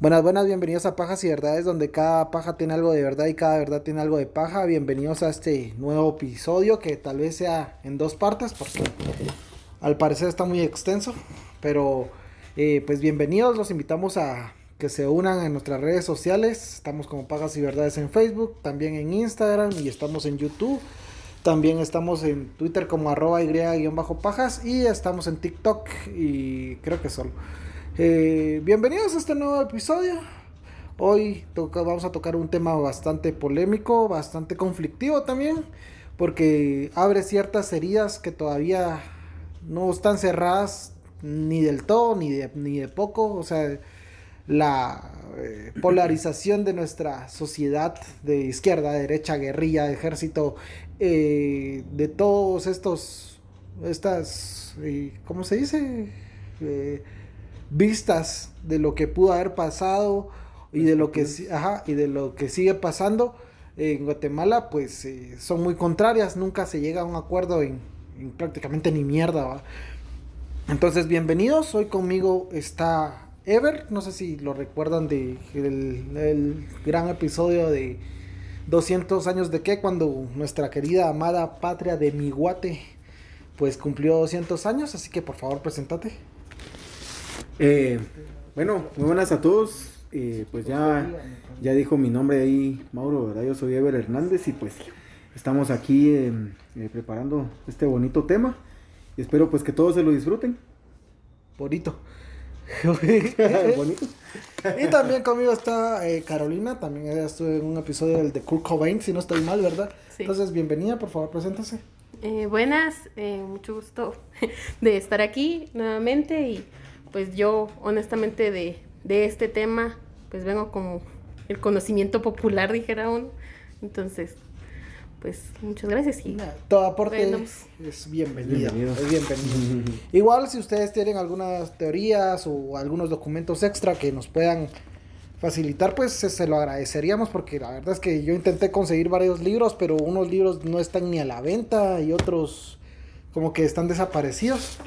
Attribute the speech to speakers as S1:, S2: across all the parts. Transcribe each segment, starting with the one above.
S1: Buenas, buenas, bienvenidos a Pajas y Verdades, donde cada paja tiene algo de verdad y cada verdad tiene algo de paja. Bienvenidos a este nuevo episodio que tal vez sea en dos partes, porque al parecer está muy extenso. Pero eh, pues bienvenidos, los invitamos a que se unan en nuestras redes sociales. Estamos como Pajas y Verdades en Facebook, también en Instagram y estamos en YouTube. También estamos en Twitter como arroba y-pajas y estamos en TikTok y creo que solo. Eh, bienvenidos a este nuevo episodio. Hoy vamos a tocar un tema bastante polémico, bastante conflictivo también, porque abre ciertas heridas que todavía no están cerradas ni del todo, ni de, ni de poco. O sea, la eh, polarización de nuestra sociedad de izquierda, derecha, guerrilla, ejército, eh, de todos estos, estas, ¿cómo se dice? Vistas de lo que pudo haber pasado y de lo que ajá, y de lo que sigue pasando en Guatemala pues eh, son muy contrarias nunca se llega a un acuerdo en, prácticamente ni mierda entonces bienvenidos hoy conmigo está Ever no sé si lo recuerdan de el, gran episodio de 200 años de qué cuando nuestra querida amada patria de Miguate pues cumplió 200 años así que por favor presentate
S2: eh, bueno, muy buenas a todos. Eh, pues ya, ya dijo mi nombre ahí, Mauro, ¿verdad? Yo soy Ever Hernández y pues estamos aquí em, eh, preparando este bonito tema. Y espero pues que todos se lo disfruten.
S1: Bonito. Bonito. y también conmigo está Carolina, también ella estuvo en un episodio del de Kurt Cobain, si no estoy mal, ¿verdad? Entonces, bienvenida, por favor, preséntase.
S3: buenas, mucho gusto de estar aquí nuevamente y pues yo honestamente de, este tema, pues vengo como el conocimiento popular, dijera uno. Entonces, pues muchas gracias y
S1: todo aporte es bienvenido, es bienvenido. Igual si ustedes tienen algunas teorías o algunos documentos extra que nos puedan facilitar, pues se, lo agradeceríamos porque la verdad es que yo intenté conseguir varios libros, pero unos libros no están ni a la venta y otros como que están desaparecidos.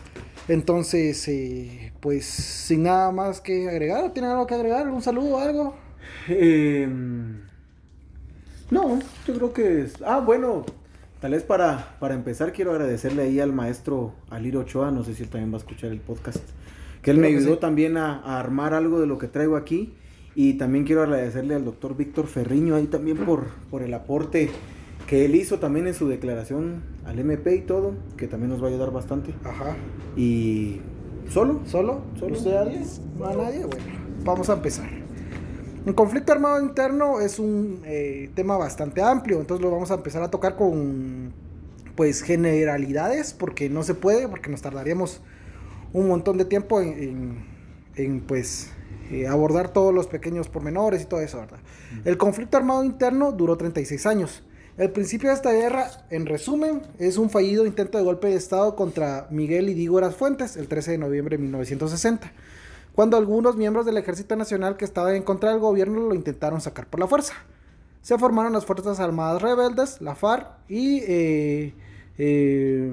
S1: Entonces, eh, pues sin nada más que agregar, ¿tienen algo que agregar? ¿Un saludo o algo?
S2: Em, no, yo creo que es... Ah, bueno, tal vez para, para empezar quiero agradecerle ahí al maestro Aliro Ochoa, no sé si él también va a escuchar el podcast, que él me ayudó también a, armar algo de lo que traigo aquí. Y también quiero agradecerle al doctor Víctor Ferriño ahí también por, por el aporte que él hizo también en su declaración al MP y todo, que también nos va a ayudar bastante.
S1: Ajá.
S2: Y solo,
S1: solo, solo. ¿Usted alguien? No a nadie. Bueno, vamos a empezar. Un conflicto armado interno es un eh, tema bastante amplio, entonces lo vamos a empezar a tocar con pues generalidades, porque no se puede, porque nos tardaríamos un montón de tiempo en, en, pues eh, abordar todos los pequeños pormenores y todo eso, ¿verdad? El conflicto armado interno duró 36 años. El principio de esta guerra, en resumen, es un fallido intento de golpe de Estado contra Miguel y Dígoras Fuentes el 13 de noviembre de 1960, cuando algunos miembros del Ejército Nacional que estaban en contra del gobierno lo intentaron sacar por la fuerza. Se formaron las Fuerzas Armadas Rebeldes, la FARC, y eh, eh,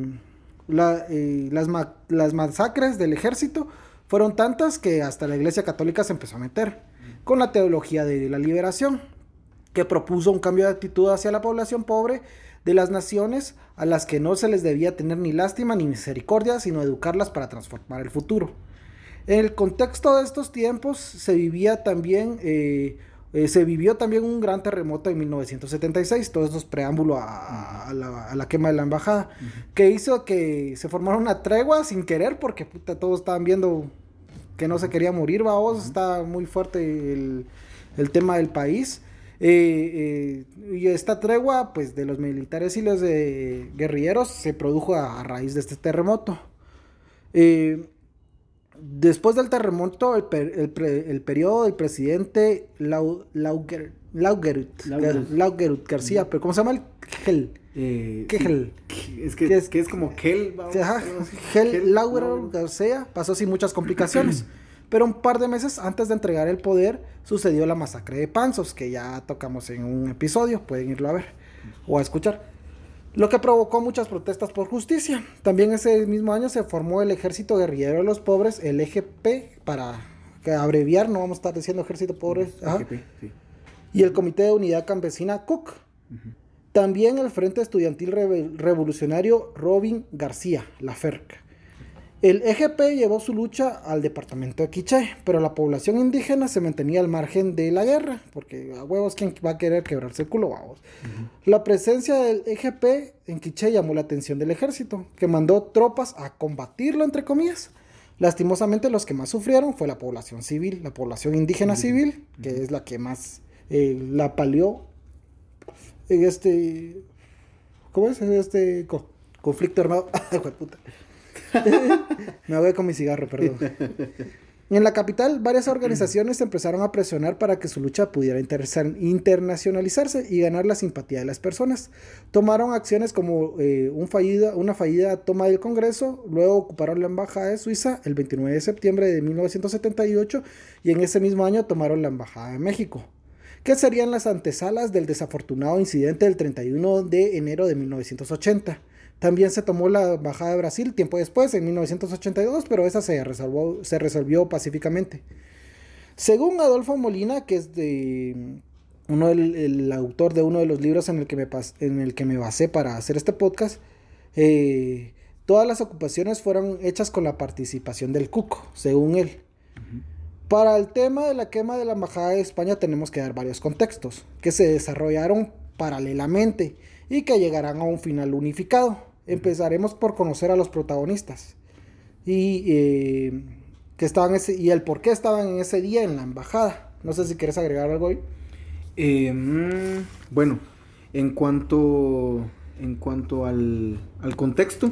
S1: eh, las, las masacres del ejército fueron tantas que hasta la Iglesia Católica se empezó a meter con la teología de la liberación que propuso un cambio de actitud hacia la población pobre de las naciones a las que no se les debía tener ni lástima ni misericordia, sino educarlas para transformar el futuro. En el contexto de estos tiempos se vivía también, eh, eh, se vivió también un gran terremoto en 1976, todo esto es preámbulo a, la, quema de la embajada, que hizo que se formara una tregua sin querer, porque todos estaban viendo que no se quería morir, vamos, está muy fuerte el, el tema del país. Eh, eh, y esta tregua pues de los militares y los de guerrilleros se produjo a, raíz de este terremoto. Eh, después del terremoto, el, el, periodo del presidente Laugerut, García, pero ¿cómo se llama el Gel?
S2: ¿Qué gel? Es que, es, que es como Gel.
S1: Gel Laugerut García pasó sin muchas complicaciones. Pero un par de meses antes de entregar el poder sucedió la masacre de Panzos, que ya tocamos en un episodio, pueden irlo a ver o a escuchar. Lo que provocó muchas protestas por justicia. También ese mismo año se formó el Ejército Guerrillero de los Pobres, el EGP, para abreviar, no vamos a estar diciendo Ejército Pobre.
S2: EGP, sí.
S1: Y el Comité de Unidad Campesina CUC. También el Frente Estudiantil Revolucionario Robin García, la FERC. El EGP llevó su lucha al departamento de Quiché, pero la población indígena se mantenía al margen de la guerra, porque a huevos, ¿quién va a querer quebrarse el culo? Vamos. La presencia del EGP en Quiché llamó la atención del ejército, que mandó tropas a combatirlo, entre comillas. Lastimosamente, los que más sufrieron fue la población civil, la población indígena civil, que es la que más eh, la palió en este. ¿Cómo es? En este co- conflicto armado. Puta. Me voy con mi cigarro, perdón. En la capital, varias organizaciones empezaron a presionar para que su lucha pudiera internacionalizarse y ganar la simpatía de las personas. Tomaron acciones como eh, una fallida toma del Congreso, luego ocuparon la Embajada de Suiza el 29 de septiembre de 1978 y en ese mismo año tomaron la Embajada de México, que serían las antesalas del desafortunado incidente del 31 de enero de 1980. También se tomó la Embajada de Brasil tiempo después, en 1982, pero esa se resolvió, se resolvió pacíficamente. Según Adolfo Molina, que es de uno del el autor de uno de los libros en el que me, en el que me basé para hacer este podcast, eh, todas las ocupaciones fueron hechas con la participación del Cuco, según él. Para el tema de la quema de la Embajada de España tenemos que dar varios contextos, que se desarrollaron paralelamente y que llegarán a un final unificado. Empezaremos por conocer a los protagonistas y, eh, que estaban ese, y el por qué estaban en ese día en la embajada. No sé si quieres agregar algo ahí.
S2: Eh, bueno, en cuanto, en cuanto al, al contexto,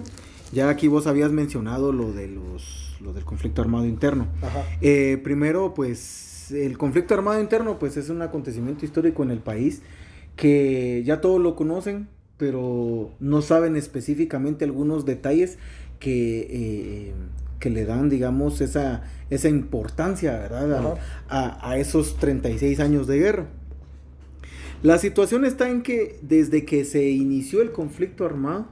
S2: ya aquí vos habías mencionado lo, de los, lo del conflicto armado interno.
S1: Ajá.
S2: Eh, primero, pues el conflicto armado interno pues es un acontecimiento histórico en el país que ya todos lo conocen, pero no saben específicamente algunos detalles que, eh, que le dan, digamos, esa, esa importancia, ¿verdad? A-. A, esos 36 años de guerra. La situación está en que desde que se inició el conflicto armado,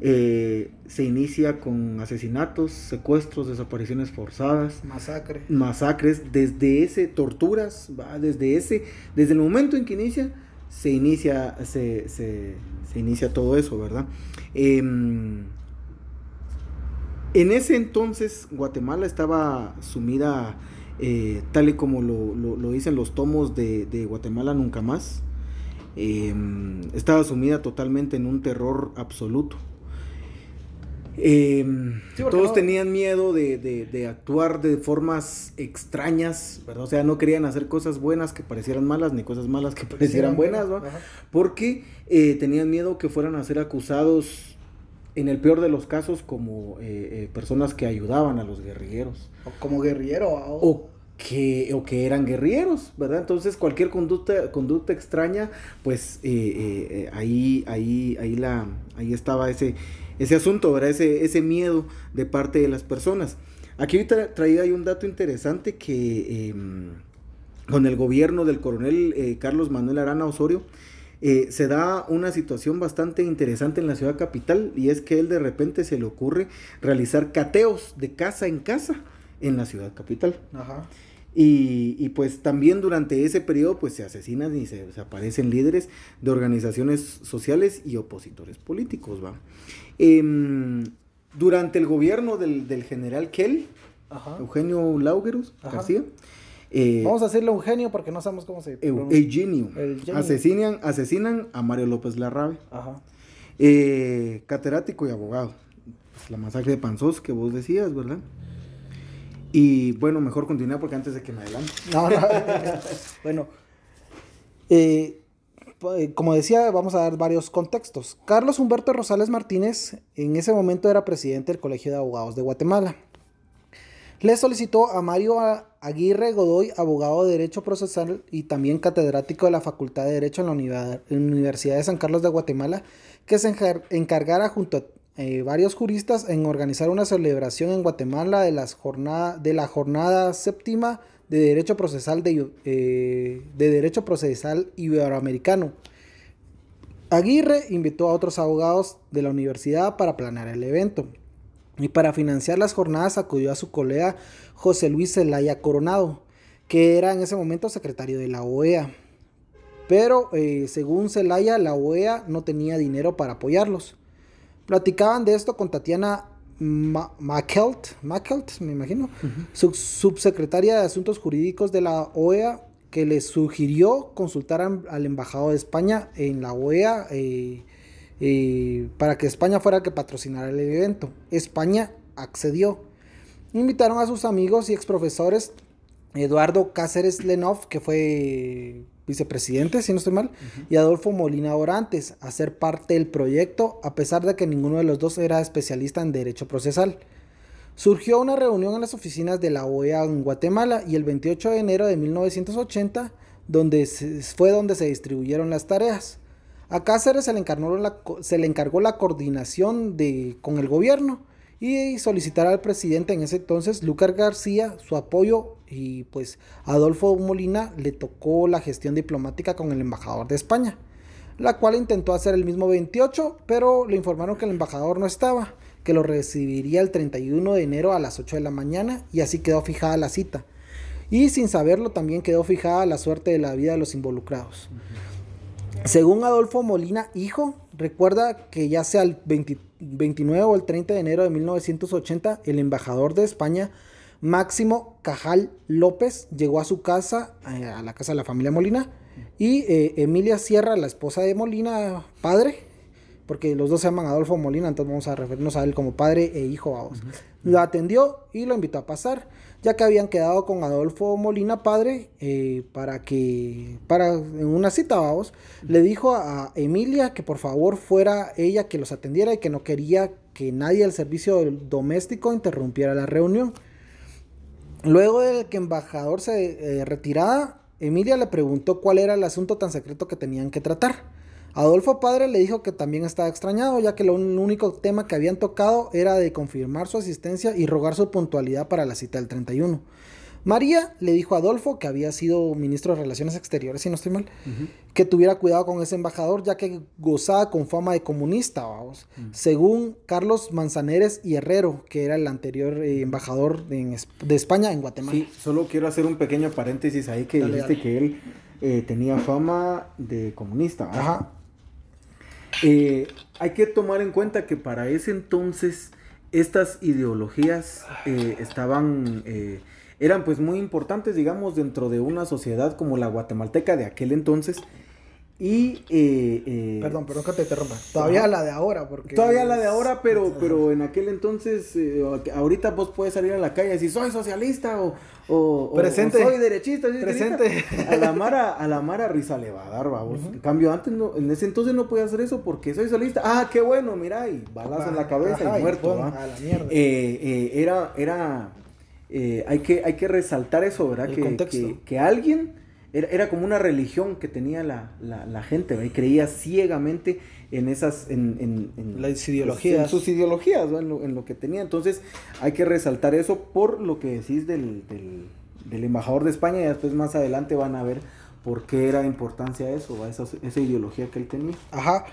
S2: eh, se inicia con asesinatos, secuestros, desapariciones forzadas,
S1: Masacre.
S2: masacres, desde ese, torturas, ¿va? desde ese, desde el momento en que inicia, se inicia, se, se- se inicia todo eso, ¿verdad? Em, en ese entonces, Guatemala estaba sumida, eh, tal y como lo, lo- dicen los tomos de, de Guatemala Nunca Más, em, estaba sumida totalmente en un terror absoluto. Em,
S1: Sí,
S2: todos
S1: no-
S2: tenían miedo de, de- de actuar de formas extrañas, ¿verdad? O sea, no querían hacer cosas buenas que parecieran malas, ni cosas malas que parecieran buenas, ¿va?
S1: Ajá.
S2: Porque eh, tenían miedo que fueran a ser acusados, en el peor de los casos, como eh, eh, personas que ayudaban a los guerrilleros.
S1: O como guerrillero. o-
S2: O que, o que eran guerrilleros, ¿verdad? Entonces cualquier conducta, conducta extraña, pues eh, ahí, ahí, ahí, la, ahí estaba ese, ese asunto, ¿verdad? Ese, ese miedo de parte de las personas. Aquí tra- traía un dato interesante que em, con el gobierno del coronel eh, Carlos Manuel Arana Osorio, eh, se da una situación bastante interesante en la ciudad capital y es que él de repente se le ocurre realizar cateos de casa en casa en la ciudad capital.
S1: Ajá.
S2: Y, y, pues también durante ese periodo pues se asesinan y se desaparecen líderes de organizaciones sociales y opositores políticos, ¿va? Em, durante el gobierno del, del general Kell,
S1: Ajá.
S2: Eugenio Laugerus
S1: Ajá.
S2: García, eh,
S1: Vamos a decirle un genio porque no sabemos cómo se pronuncia.
S2: Eugenio,
S1: Eugenio.
S2: asesinan, asesinan a Mario López Larrabe,
S1: Ajá.
S2: eh, catedrático y abogado. Pues, la masacre de Panzós que vos decías, ¿verdad? Y bueno, mejor continuar porque antes de que me adelante.
S1: No, no. bueno, eh, eh, como decía, vamos a dar varios contextos. Carlos Humberto Rosales Martínez en ese momento era presidente del Colegio de Abogados de Guatemala. Le solicitó a Mario Aguirre Godoy, abogado de Derecho Procesal y también catedrático de la Facultad de Derecho en la Universidad de San Carlos de Guatemala, que se encar- encargara junto a eh, varios juristas en organizar una celebración en Guatemala de, las jornada, de la jornada séptima de Derecho Procesal, de, eh, de Derecho Procesal Iberoamericano. Aguirre invitó a otros abogados de la universidad para planear el evento. Y para financiar las jornadas acudió a su colega José Luis Zelaya Coronado, que era en ese momento secretario de la OEA. Pero eh, según Zelaya, la OEA no tenía dinero para apoyarlos. Platicaban de esto con Tatiana Mackelt, me imagino, subsecretaria de Asuntos Jurídicos de la OEA, que les sugirió consultar al embajador de España en la OEA eh, eh, para que España fuera que patrocinara el evento. España accedió. Invitaron a sus amigos y exprofesores Eduardo Cáceres Lenov, que fue vicepresidente, si no estoy mal, y Adolfo Molina Orantes a ser parte del proyecto, a pesar de que ninguno de los dos era especialista en derecho procesal. Surgió una reunión en las oficinas de la OEA en Guatemala y el 28 de enero de 1980 donde fue donde se distribuyeron las tareas. A Cáceres se le encargó la, se le encargó la coordinación de, con el gobierno y solicitar al presidente en ese entonces, Lucas García, su apoyo y pues Adolfo Molina le tocó la gestión diplomática con el embajador de España, la cual intentó hacer el mismo 28, pero le informaron que el embajador no estaba, que lo recibiría el 31 de enero a las 8 de la mañana y así quedó fijada la cita. Y sin saberlo también quedó fijada la suerte de la vida de los involucrados. Según Adolfo Molina, hijo, recuerda que ya sea el 29 o el 30 de enero de 1980, el embajador de España, Máximo Cajal López, llegó a su casa, eh, a la casa de la familia Molina, y eh, Emilia Sierra, la esposa de Molina, padre, porque los dos se llaman Adolfo Molina, entonces vamos a referirnos a él como padre e hijo, vamos. Lo atendió y lo invitó a pasar ya que habían quedado con Adolfo Molina padre eh, para que, para en una cita, vamos, le dijo a Emilia que por favor fuera ella que los atendiera y que no quería que nadie del servicio doméstico interrumpiera la reunión. Luego de que el embajador se eh, Emilia le preguntó cuál era el asunto tan secreto que tenían que tratar. Adolfo Padre le dijo que también estaba extrañado, ya que lo único tema que habían tocado era de confirmar su asistencia y rogar su puntualidad para la cita del 31. María le dijo a Adolfo, que había sido ministro de Relaciones Exteriores, si no estoy mal, que tuviera cuidado con ese embajador, ya que gozaba con fama de comunista, vamos. Según Carlos Manzaneres y Herrero, que era el anterior eh, embajador de, España en Guatemala.
S2: Sí, solo quiero hacer un pequeño paréntesis ahí que dijiste que él eh, tenía fama de comunista. Ajá. Eh, hay que tomar en cuenta que para ese entonces estas ideologías estaban, eran pues muy importantes, digamos, dentro de una sociedad como la guatemalteca de aquel entonces y... Eh, eh,
S1: perdón, perdón que te interrumpa. Todavía la de ahora, porque...
S2: Todavía la de ahora, pero, pero en aquel entonces, eh, ahorita vos puedes salir a la calle y decir, soy socialista o, o,
S1: Presente.
S2: soy derechista.
S1: Presente.
S2: A la Mara, a la Mara risa le va a dar, vamos. En cambio, antes no, en ese entonces no podía hacer eso porque soy socialista. Ah, qué bueno, mira, y balazo en la cabeza y muerto, A la mierda. era, era, hay, que, hay que resaltar eso, ¿verdad? que, que, que alguien era, como una religión que tenía la, la, gente, y creía ciegamente en esas, en, en,
S1: las ideologías.
S2: En sus ideologías, en, lo, que tenía. Entonces hay que resaltar eso por lo que decís del, del, embajador de España y después más adelante van a ver por qué era importancia eso, esa, esa ideología que él tenía.
S1: Ajá.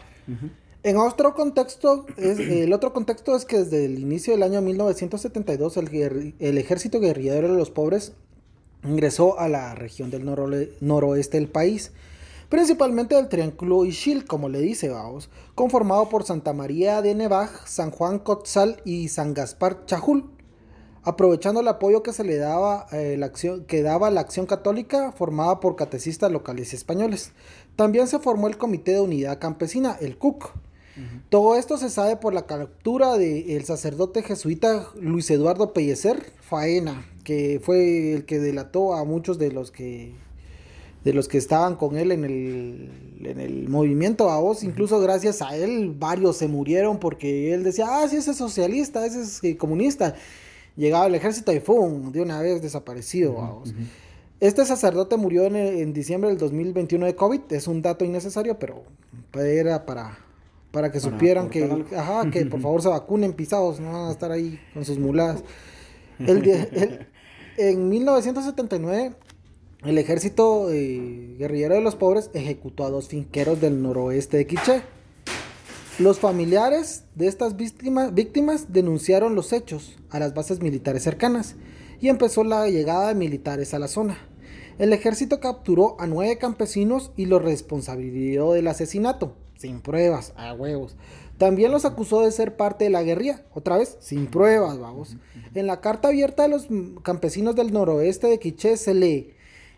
S1: En otro contexto, el otro contexto es que desde el inicio del año 1972 el, el ejército guerrillero de los pobres ingresó a la región del noroeste del país, principalmente del Triángulo Ishil, como le dice, vamos, conformado por Santa María de Nevaj, San Juan Cotzal y San Gaspar Chajul. Aprovechando el apoyo que se le daba, eh, la acción, que daba la acción católica formada por catecistas locales y españoles. También se formó el Comité de Unidad Campesina, el CUC. Todo esto se sabe por la captura del sacerdote jesuita Luis Eduardo Pellecer Faena, que fue el que delató a muchos de los que de los que estaban con él en el, en el movimiento a vos, incluso gracias a él varios se murieron porque él decía, ah, sí, ese es socialista, ese es eh, comunista. Llegaba el ejército y ¡fum! de una vez desaparecido a vos. Este sacerdote murió en, en, diciembre del 2021 de COVID, es un dato innecesario, pero era para, para que supieran que, ajá, que por favor se vacunen pisados, no van a estar ahí con sus muladas. El, en 1979, el ejército eh, guerrillero de los pobres ejecutó a dos finqueros del noroeste de Quiché. Los familiares de estas víctimas, víctimas denunciaron los hechos a las bases militares cercanas y empezó la llegada de militares a la zona. El ejército capturó a nueve campesinos y los responsabilizó del asesinato, sin pruebas, a huevos. También los acusó de ser parte de la guerrilla, otra vez, sin pruebas, vamos. En la carta abierta de los campesinos del noroeste de Quiché se lee,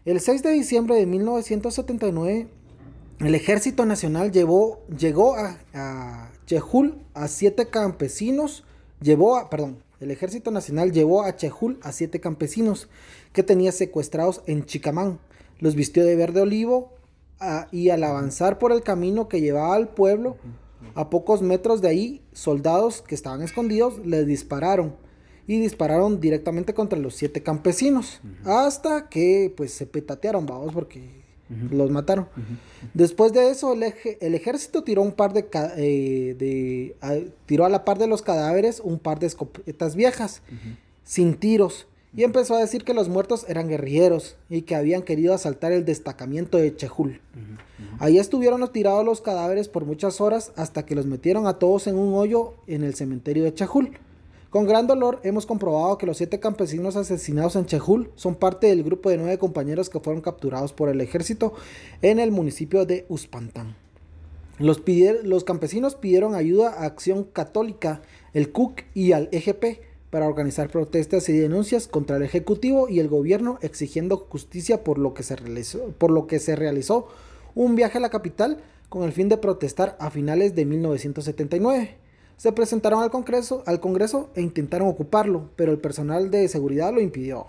S1: el 6 de diciembre de 1979, el ejército nacional llevó, llegó a, Chejul a siete campesinos, llevó a, perdón, el ejército nacional llevó a Chejul a siete campesinos que tenía secuestrados en Chicamán. Los vistió de verde olivo y al avanzar por el camino que llevaba al pueblo, a pocos metros de ahí, soldados que estaban escondidos les dispararon y dispararon directamente contra los siete campesinos hasta que pues se petatearon, vamos, porque los mataron. Después de eso, el, el, ejército tiró un par de, eh, de a, tiró a la par de los cadáveres un par de escopetas viejas, sin tiros, y empezó a decir que los muertos eran guerrilleros y que habían querido asaltar el destacamiento de Chejul. Ahí estuvieron tirados los cadáveres por muchas horas hasta que los metieron a todos en un hoyo en el cementerio de Chejul. Con gran dolor hemos comprobado que los siete campesinos asesinados en Chejul son parte del grupo de nueve compañeros que fueron capturados por el ejército en el municipio de Uspantán. Los, los campesinos pidieron ayuda a Acción Católica, el CUC y al EGP para organizar protestas y denuncias contra el Ejecutivo y el gobierno exigiendo justicia por lo que se realizó, por lo que se realizó un viaje a la capital con el fin de protestar a finales de 1979. Se presentaron al Congreso, al Congreso e intentaron ocuparlo, pero el personal de seguridad lo impidió.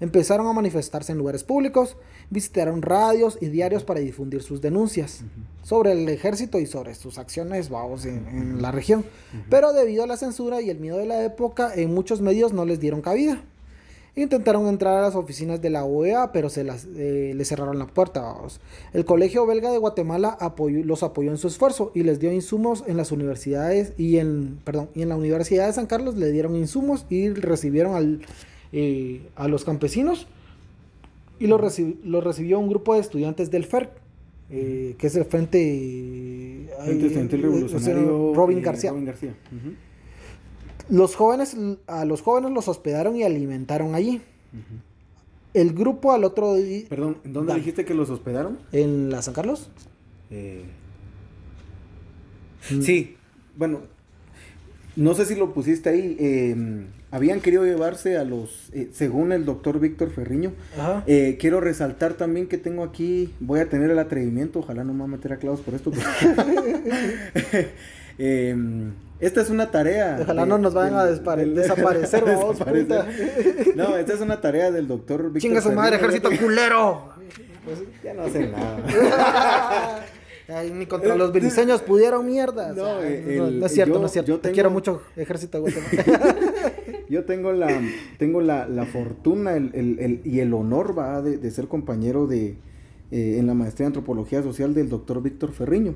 S1: Empezaron a manifestarse en lugares públicos, visitaron radios y diarios para difundir sus denuncias sobre el ejército y sobre sus acciones vamos, en, la región. Pero debido a la censura y el miedo de la época, en muchos medios no les dieron cabida. Intentaron entrar a las oficinas de la OEA, pero se las, eh, les cerraron la puerta. Vamos. El Colegio Belga de Guatemala apoyó, los apoyó en su esfuerzo y les dio insumos en las universidades y en, perdón, y en la Universidad de San Carlos le dieron insumos y recibieron al eh, a los campesinos y lo, recibió un grupo de estudiantes del FERC, eh, que es el Frente,
S2: Frente Revolucionario
S1: Robin García. Los jóvenes, a los jóvenes los hospedaron y alimentaron allí. El grupo al otro día...
S2: Perdón, ¿dónde dijiste que los hospedaron?
S1: ¿En la San Carlos?
S2: Eh... Sí, bueno, no sé si lo pusiste ahí. Eh, habían querido llevarse a los, eh, según el doctor Víctor Ferriño. Eh, quiero resaltar también que tengo aquí, voy a tener el atrevimiento, ojalá no me va a meter a clavos por esto. Em, esta es una tarea.
S1: Ojalá no nos vayan a desaparecer.
S2: no, esta es una tarea del doctor
S1: Víctor Chinga su madre, ejército culero.
S2: Pues, ya no hacen nada.
S1: ni contra los beliceños pudieron mierda. No, no, es cierto, no es cierto. Te quiero mucho, ejército
S2: yo tengo la, tengo la, la fortuna el, el, y el honor va de, de ser compañero de, eh, en la maestría de antropología social del doctor Víctor Ferriño.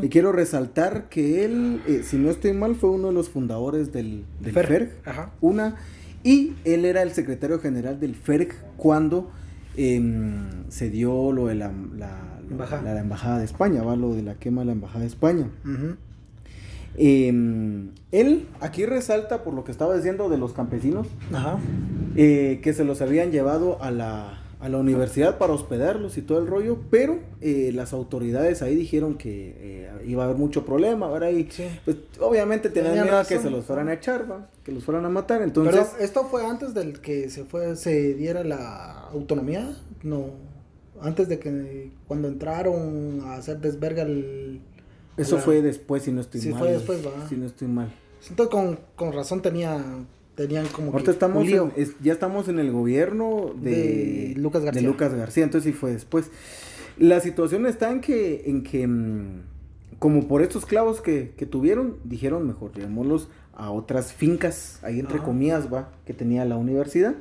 S2: Y quiero resaltar que él, eh, si no estoy mal, fue uno de los fundadores del, del FERG, una, y él era el secretario general del FERG cuando em, se dio lo de la, la, la, embajada de España, va lo de la quema de la embajada de España. Em, él aquí resalta por lo que estaba diciendo de los campesinos, eh, que se los habían llevado a la, a la universidad para hospedarlos y todo el rollo, pero eh, las autoridades ahí dijeron que eh, iba a haber mucho problema, ahora ahí, pues obviamente tenían miedo que se los fueran a echar, que los fueran a matar, entonces...
S1: Pero esto fue antes del que se fue, se diera la autonomía, no, antes de que cuando entraron a hacer desverga el
S2: eso fue después, si no estoy mal.
S1: Sí, fue después, va.
S2: Si no estoy mal.
S1: Entonces, con, con razón tenía, tenían como
S2: Ahorita estamos ya estamos en el gobierno de,
S1: Lucas García.
S2: De Lucas García, entonces sí fue después. La situación está en que, en que mm, como por estos clavos que, que tuvieron, dijeron mejor llevémoslos a otras fincas, ahí entre comillas, va, que tenía la universidad.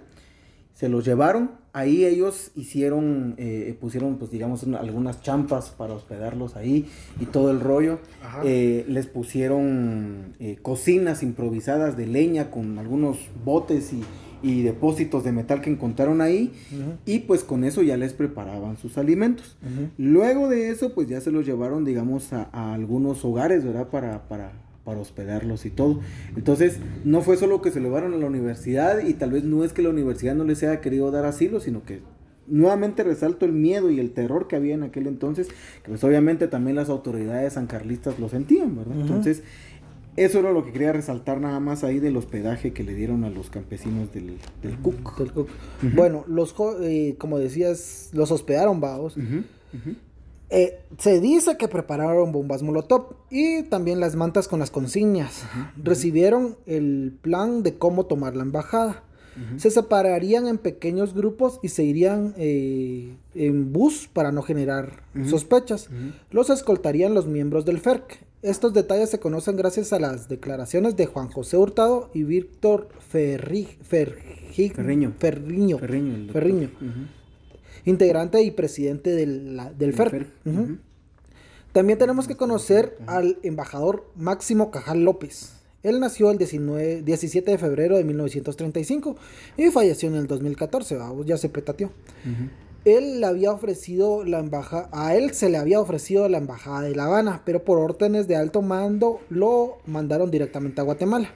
S2: Se los llevaron, ahí ellos hicieron, eh, pusieron, pues digamos, algunas champas para hospedarlos ahí y todo el rollo. Eh, les pusieron eh, cocinas improvisadas de leña con algunos botes y, y depósitos de metal que encontraron ahí y pues con eso ya les preparaban sus alimentos. Luego de eso pues ya se los llevaron digamos a, algunos hogares, ¿verdad? Para, para, para, hospedarlos y todo. Entonces no fue solo que se lo llevaron a la universidad y tal vez no es que la universidad no les haya querido dar asilo, sino que nuevamente resalto el miedo y el terror que había en aquel entonces, que pues obviamente también las autoridades sancarlistas lo sentían, ¿verdad? Entonces eso era lo que quería resaltar nada más ahí del hospedaje que le dieron a los campesinos del, del Cook.
S1: Bueno, los eh, como decías, los hospedaron, vaos. Eh, se dice que prepararon bombas Molotov y también las mantas con las consignas. Recibieron el plan de cómo tomar la embajada. Se separarían en pequeños grupos y se irían eh, en bus para no generar sospechas. Los escoltarían los miembros del FERC. Estos detalles se conocen gracias a las declaraciones de Juan José Hurtado y Víctor Ferri, Ferriño, Ferriño, Ferriño, integrante y presidente del, del FERC. También tenemos que conocer al embajador Máximo Cajal López. Él nació el 19, 17 de febrero de 1935 y falleció en el 2014, ya se petateó él le había ofrecido la embajada, a él se le había ofrecido la embajada de La Habana, pero por órdenes de alto mando lo mandaron directamente a Guatemala.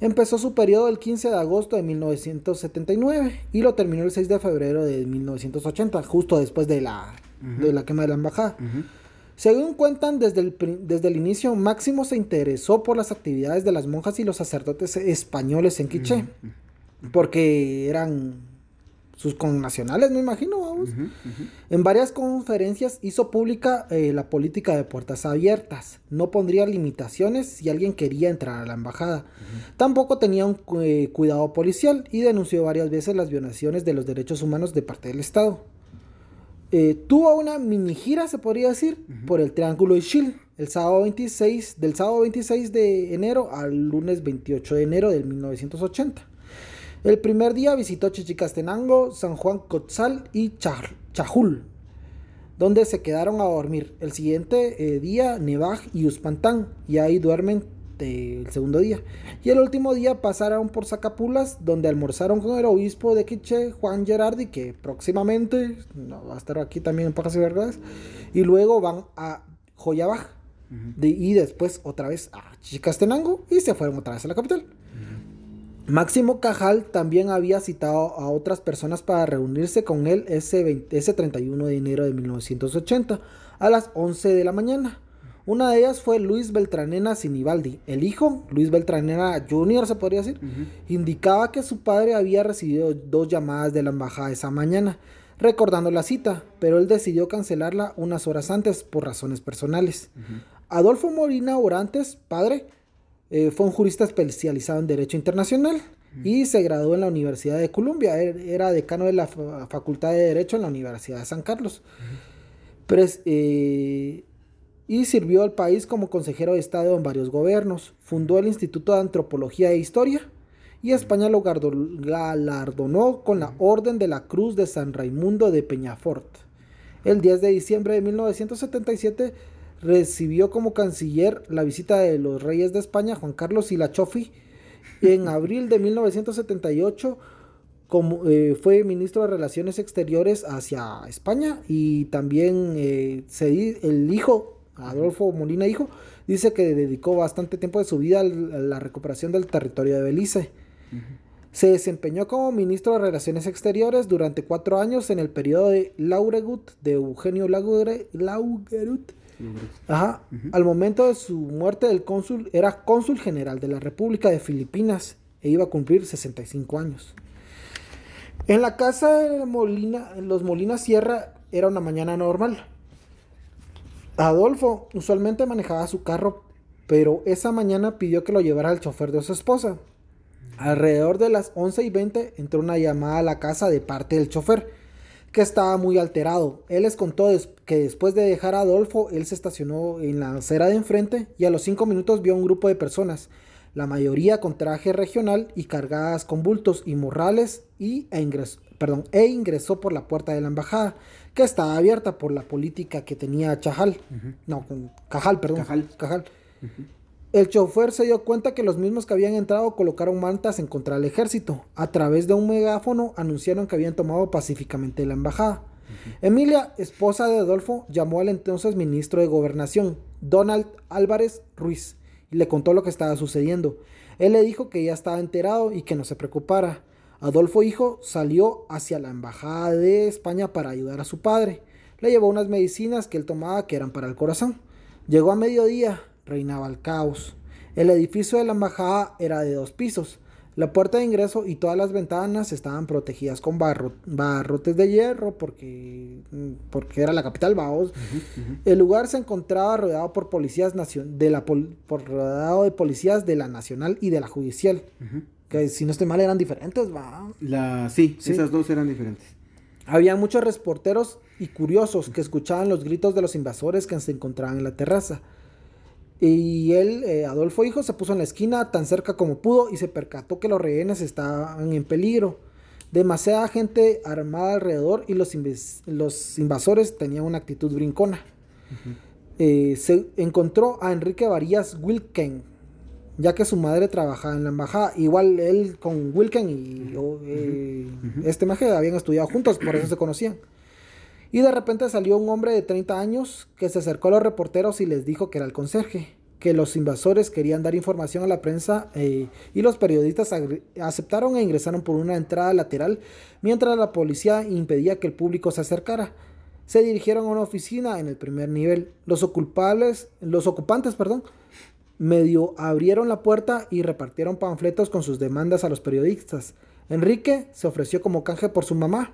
S1: Empezó su periodo el 15 de agosto de 1979 y lo terminó el 6 de febrero de 1980, justo después de la, de la quema de la embajada. Según cuentan, desde el, desde el inicio, Máximo se interesó por las actividades de las monjas y los sacerdotes españoles en Quiché, porque eran sus connacionales, me imagino, vamos. En varias conferencias hizo pública eh, la política de puertas abiertas. No pondría limitaciones si alguien quería entrar a la embajada. Tampoco tenía un eh, cuidado policial y denunció varias veces las violaciones de los derechos humanos de parte del Estado. Eh, tuvo una mini gira, se podría decir, por el Triángulo de Chile, el sábado 26, del sábado 26 de enero al lunes 28 de enero de 1980. El primer día visitó Chichicastenango, San Juan Cotzal y Chajul, donde se quedaron a dormir. El siguiente eh, día, Nevaj y Uspantán, y ahí duermen el segundo día. Y el último día pasaron por Zacapulas, donde almorzaron con el obispo de Quiche, Juan Gerardi, que próximamente no, va a estar aquí también en Pajas y Verdades. Y luego van a Joyabaj. y después otra vez a Chichicastenango y se fueron otra vez a la capital. Máximo Cajal también había citado a otras personas para reunirse con él ese, ese 31 de enero de 1980 a las 11 de la mañana. Una de ellas fue Luis Beltranena Sinibaldi. El hijo, Luis Beltranena Jr., se podría decir, indicaba que su padre había recibido dos llamadas de la embajada esa mañana, recordando la cita, pero él decidió cancelarla unas horas antes por razones personales. Adolfo Molina Orantes, padre, eh, fue un jurista especializado en Derecho Internacional y se graduó en la Universidad de Columbia. Er, era decano de la Facultad de Derecho en la Universidad de San Carlos. Eh, y sirvió al país como consejero de Estado en varios gobiernos. Fundó el Instituto de Antropología e Historia y España lo galardonó con la Orden de la Cruz de San Raimundo de Peñafort. El 10 de diciembre de 1977 recibió como canciller la visita de los reyes de España, Juan Carlos y la Chofi. En abril de 1978 como, eh, fue ministro de Relaciones Exteriores hacia España y también eh, el hijo, Adolfo Molina hijo, dice que dedicó bastante tiempo de su vida a la recuperación del territorio de Belice. Se desempeñó como ministro de Relaciones Exteriores durante cuatro años en el periodo de Lauregut de Eugenio Laugerut Ajá. Al momento de su muerte, el cónsul era cónsul general de la República de Filipinas e iba a cumplir 65 años. En la casa de Molina, los Molina Sierra era una mañana normal. Adolfo usualmente manejaba su carro, pero esa mañana pidió que lo llevara el chofer de su esposa. Alrededor de las 11 y 20 entró una llamada a la casa de parte del chofer que estaba muy alterado. Él les contó que después de dejar a Adolfo, él se estacionó en la acera de enfrente y a los cinco minutos vio un grupo de personas, la mayoría con traje regional y cargadas con bultos y morrales, y, e, ingresó, perdón, e ingresó por la puerta de la embajada, que estaba abierta por la política que tenía Chajal. No, Cajal, perdón. Cajal. Cajal. El chofer se dio cuenta que los mismos que habían entrado colocaron mantas en contra del ejército. A través de un megáfono anunciaron que habían tomado pacíficamente la embajada. Emilia, esposa de Adolfo, llamó al entonces ministro de Gobernación, Donald Álvarez Ruiz, y le contó lo que estaba sucediendo. Él le dijo que ya estaba enterado y que no se preocupara. Adolfo hijo salió hacia la embajada de España para ayudar a su padre. Le llevó unas medicinas que él tomaba que eran para el corazón. Llegó a mediodía, reinaba el caos. El edificio de la embajada era de dos pisos. La puerta de ingreso y todas las ventanas estaban protegidas con barrotes de hierro porque, porque era la capital, vamos. El lugar se encontraba rodeado por policías de la por rodeado de policías de la nacional y de la judicial. Que si no estoy mal eran diferentes, va.
S2: La, sí, esas dos eran diferentes.
S1: Había muchos reporteros y curiosos que escuchaban los gritos de los invasores que se encontraban en la terraza. Y él, eh, Adolfo Hijo, se puso en la esquina tan cerca como pudo y se percató que los rehenes estaban en peligro. Demasiada gente armada alrededor y los, los invasores tenían una actitud brincona. Eh, se encontró a Enrique Varías Wilken, ya que su madre trabajaba en la embajada. Igual él con Wilken y eh, este maje habían estudiado juntos, por eso se conocían. Y de repente salió un hombre de 30 años que se acercó a los reporteros y les dijo que era el conserje, que los invasores querían dar información a la prensa eh, y los periodistas aceptaron e ingresaron por una entrada lateral mientras la policía impedía que el público se acercara. Se dirigieron a una oficina en el primer nivel. Los, los ocupantes perdón, medio abrieron la puerta y repartieron panfletos con sus demandas a los periodistas. Enrique se ofreció como canje por su mamá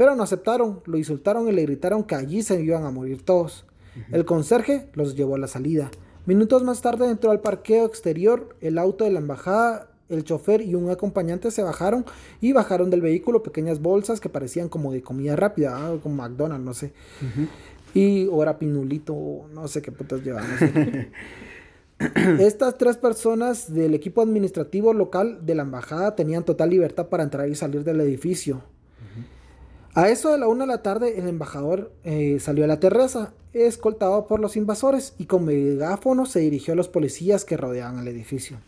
S1: pero no aceptaron, lo insultaron y le gritaron que allí se iban a morir todos. El conserje los llevó a la salida. Minutos más tarde entró al parqueo exterior, el auto de la embajada, el chofer y un acompañante se bajaron y bajaron del vehículo pequeñas bolsas que parecían como de comida rápida, ah, como McDonald's, no sé. Y o era pinulito, no sé qué putas llevaban. Estas tres personas del equipo administrativo local de la embajada tenían total libertad para entrar y salir del edificio. A eso de la una de la tarde, el embajador eh, salió a la terraza, escoltado por los invasores, y con megáfono se dirigió a los policías que rodeaban el edificio.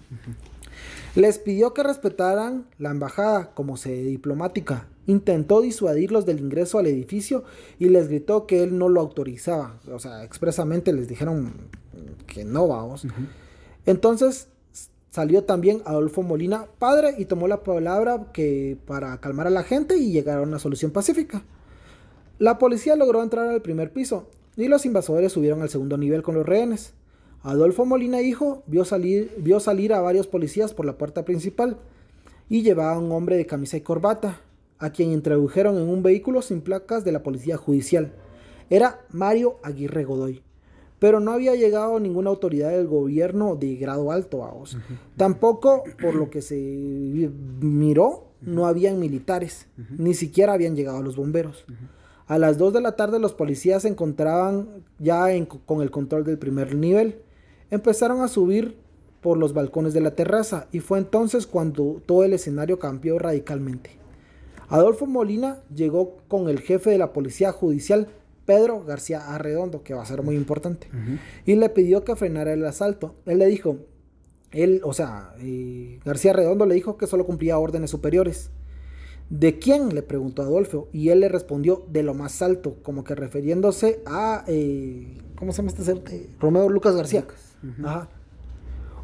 S1: Les pidió que respetaran la embajada como sede diplomática. Intentó disuadirlos del ingreso al edificio y les gritó que él no lo autorizaba. O sea, expresamente les dijeron que no, vamos. Entonces Salió también Adolfo Molina, padre, y tomó la palabra que para calmar a la gente y llegar a una solución pacífica. La policía logró entrar al primer piso y los invasores subieron al segundo nivel con los rehenes. Adolfo Molina hijo vio salir, vio salir a varios policías por la puerta principal y llevaba a un hombre de camisa y corbata, a quien introdujeron en un vehículo sin placas de la policía judicial. Era Mario Aguirre Godoy pero no había llegado ninguna autoridad del gobierno de grado alto, vamos. Tampoco, por lo que se miró, no habían militares, ni siquiera habían llegado los bomberos. A las 2 de la tarde los policías se encontraban ya con el control del primer nivel. Empezaron a subir por los balcones de la terraza y fue entonces cuando todo el escenario cambió radicalmente. Adolfo Molina llegó con el jefe de la policía judicial Pedro García Arredondo, que va a ser muy importante, y le pidió que frenara el asalto. Él le dijo, él, o sea, eh, García Arredondo le dijo que solo cumplía órdenes superiores. ¿De quién? le preguntó Adolfo, y él le respondió de lo más alto, como que refiriéndose a, eh, ¿cómo se llama este Romeo Lucas García. Ajá.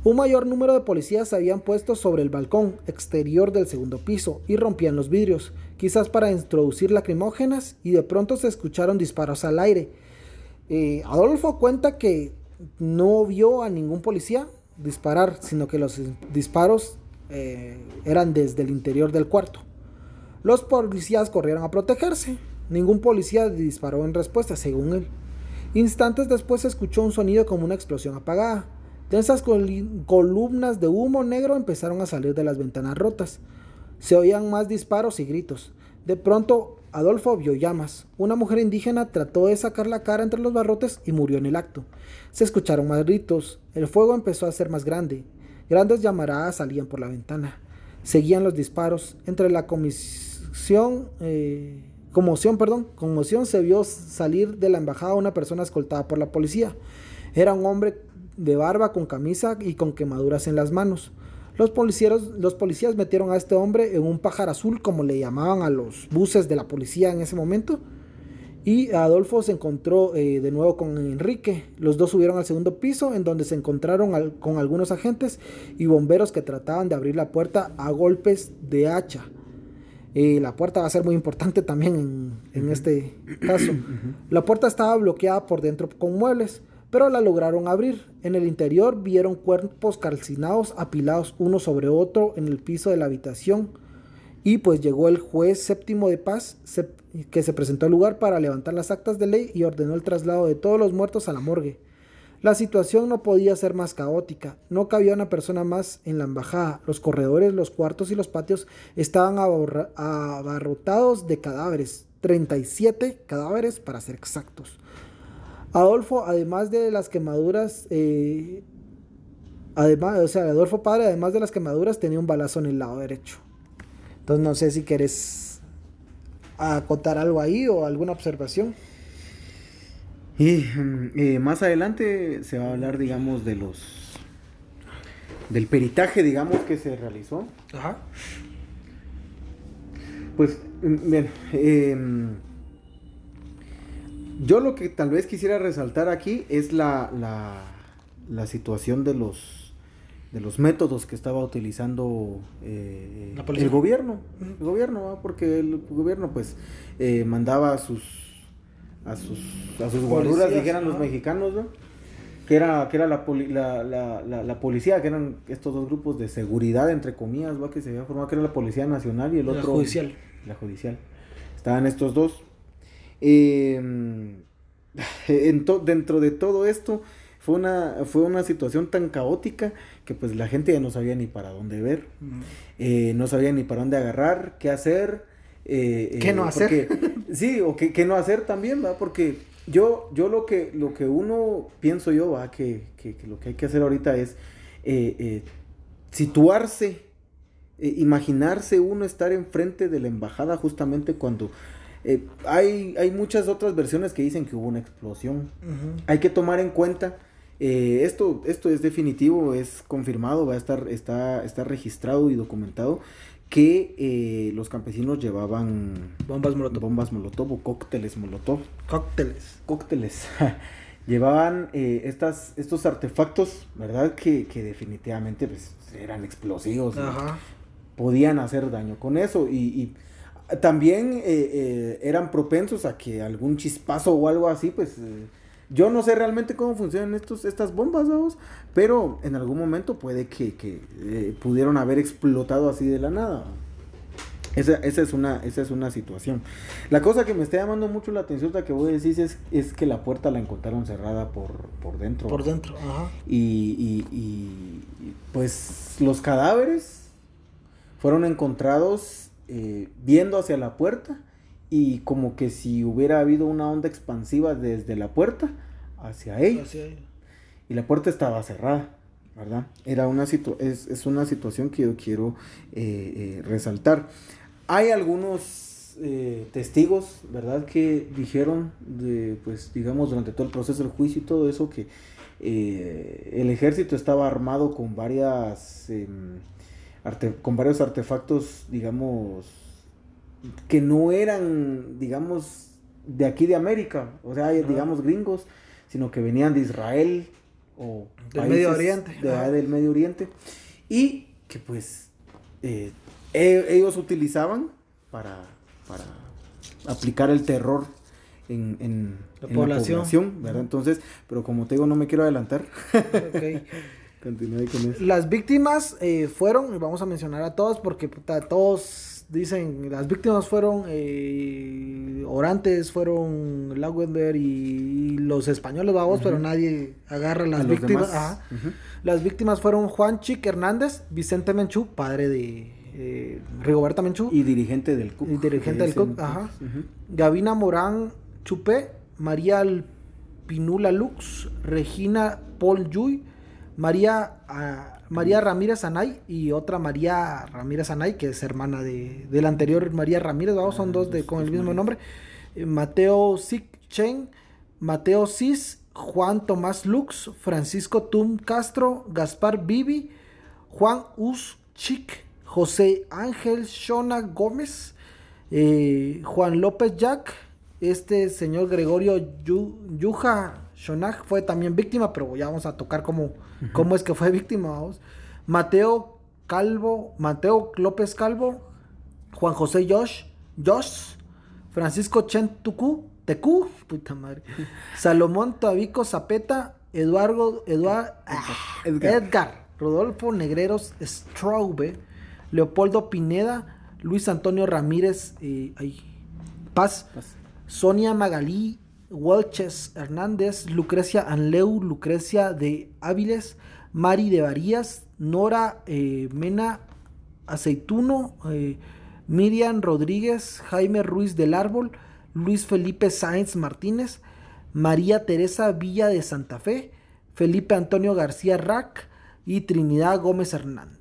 S1: Un mayor número de policías se habían puesto sobre el balcón exterior del segundo piso y rompían los vidrios, quizás para introducir lacrimógenas, y de pronto se escucharon disparos al aire. Eh, Adolfo cuenta que no vio a ningún policía disparar, sino que los disparos eh, eran desde el interior del cuarto. Los policías corrieron a protegerse. Ningún policía disparó en respuesta, según él. Instantes después se escuchó un sonido como una explosión apagada. Densas columnas de humo negro empezaron a salir de las ventanas rotas. Se oían más disparos y gritos. De pronto, Adolfo vio llamas. Una mujer indígena trató de sacar la cara entre los barrotes y murió en el acto. Se escucharon más gritos. El fuego empezó a ser más grande. Grandes llamaradas salían por la ventana. Seguían los disparos. Entre la comisión, eh, conmoción, perdón, conmoción se vio salir de la embajada una persona escoltada por la policía. Era un hombre de barba con camisa y con quemaduras en las manos. Los policías, los policías metieron a este hombre en un pájaro azul, como le llamaban a los buses de la policía en ese momento. Y Adolfo se encontró eh, de nuevo con Enrique. Los dos subieron al segundo piso, en donde se encontraron con algunos agentes y bomberos que trataban de abrir la puerta a golpes de hacha. Eh, la puerta va a ser muy importante también en, este caso. La puerta estaba bloqueada por dentro con muebles pero la lograron abrir. En el interior vieron cuerpos calcinados apilados uno sobre otro en el piso de la habitación. Y pues llegó el juez séptimo de paz que se presentó al lugar para levantar las actas de ley y ordenó el traslado de todos los muertos a la morgue. La situación no podía ser más caótica. No cabía una persona más en la embajada. Los corredores, los cuartos y los patios estaban abarrotados de cadáveres. 37 cadáveres para ser exactos. Adolfo, además de las quemaduras, eh, además, o sea, Adolfo padre, además de las quemaduras, tenía un balazo en el lado derecho. Entonces no sé si quieres acotar algo ahí o alguna observación.
S2: Y mm, eh, más adelante se va a hablar, digamos, de los del peritaje, digamos, que se realizó. Ajá. Pues, mm, bien, eh, yo lo que tal vez quisiera resaltar aquí es la, la, situación de los, de los métodos que estaba utilizando eh, el gobierno. El gobierno, porque el gobierno pues eh, mandaba a sus a sus, a sus guaruras, dijeran los mexicanos, ¿no? que era, que era la, la, la, la, policía, que eran estos dos grupos de seguridad, entre comillas, ¿va? que se había formado, que era la Policía Nacional y el otro...
S1: La Judicial.
S2: La Judicial. Estaban estos dos. Em, dentro de todo esto fue una, fue una situación tan caótica que pues la gente ya no sabía ni para dónde ver, eh, no sabía ni para dónde agarrar, qué hacer.
S1: Eh, ¿Qué no eh, hacer?
S2: sí, o qué, no hacer también, ¿va? Porque yo, yo lo que, lo que uno pienso yo, va, que, que, lo que hay que hacer ahorita es situarse, imaginarse uno estar enfrente de la embajada justamente cuando eh, hay, hay muchas otras versiones que dicen que hubo una explosión. Hay que tomar en cuenta, eh, esto, esto es definitivo, es confirmado, va a estar, está, está registrado y documentado que eh, los campesinos llevaban
S1: bombas molotov.
S2: bombas molotov o cócteles molotov.
S1: Cócteles.
S2: Cócteles. llevaban estas, estos artefactos, ¿verdad? Que, definitivamente pues, eran explosivos. Podían hacer daño con eso y también eh, eh, eran propensos a que algún chispazo o algo así, pues eh, yo no sé realmente cómo funcionan estos, estas bombas, vamos, pero en algún momento puede que, que pudieron haber explotado así de la nada. Esa, esa, es una, esa es una situación. La cosa que me está llamando mucho la atención, la que voy a decir, es, es que la puerta la encontraron cerrada por, por dentro.
S1: Por dentro, ajá.
S2: Y, y, y pues los cadáveres fueron encontrados eh, viendo hacia la puerta y como que si hubiera habido una onda expansiva desde la puerta hacia ellos. Y la puerta estaba cerrada, ¿verdad? Era una es, una situación que yo quiero eh, eh, resaltar. Hay algunos testigos, ¿verdad? Que dijeron, de, pues digamos, durante todo el proceso del juicio y todo eso, que el ejército estaba armado con varias con varios artefactos, digamos, que no eran, digamos, de aquí de América, o sea, digamos gringos, sino que venían de Israel o
S1: del Medio Oriente.
S2: del Medio Oriente. Y que pues eh, e, ellos utilizaban para, para aplicar el terror en, en, la, población. ¿verdad? Entonces, pero como te digo, no me quiero adelantar. Okay.
S1: Las víctimas eh, fueron, y vamos a mencionar a todas porque todos dicen, las víctimas fueron eh, Orantes, fueron Lagwender y, los españoles, vamos, pero nadie agarra las víctimas. Las víctimas fueron Juan Chic Hernández, Vicente Menchú, padre de eh, Rigoberta Menchú.
S2: Y dirigente del
S1: CUC. Y dirigente del CUC, ajá. Gavina Morán Chupé, María Pinula Lux, Regina Paul Yuy, María, ah, María Ramírez Anay y otra María Ramírez Anay, que es hermana de, la anterior María Ramírez, vamos, son dos de, con el mismo nombre. Eh, Mateo Sik Chen, Mateo Cis, Juan Tomás Lux, Francisco Tum Castro, Gaspar Bibi, Juan Us Chic, José Ángel Shona Gómez, eh, Juan López Jack, este señor Gregorio Yu- Yuja Shonag fue también víctima, pero ya vamos a tocar cómo, cómo es que fue víctima. vamos. Mateo Calvo, Mateo López Calvo, Juan José Josh, Josh, Francisco Chen Tucu, Tecu, puta madre, Salomón Tabico Zapeta, Eduardo, Eduard,
S2: Edgar.
S1: Edgar. Rodolfo Negreros Straube, Leopoldo Pineda, Luis Antonio Ramírez eh, ay, Paz,
S2: Paz.
S1: Sonia Magalí, Welches Hernández, Lucrecia Anleu, Lucrecia de Áviles, Mari de Varías, Nora eh, Mena Aceituno, eh, Miriam Rodríguez, Jaime Ruiz del Árbol, Luis Felipe Sáenz Martínez, María Teresa Villa de Santa Fe, Felipe Antonio García Rack y Trinidad Gómez Hernández.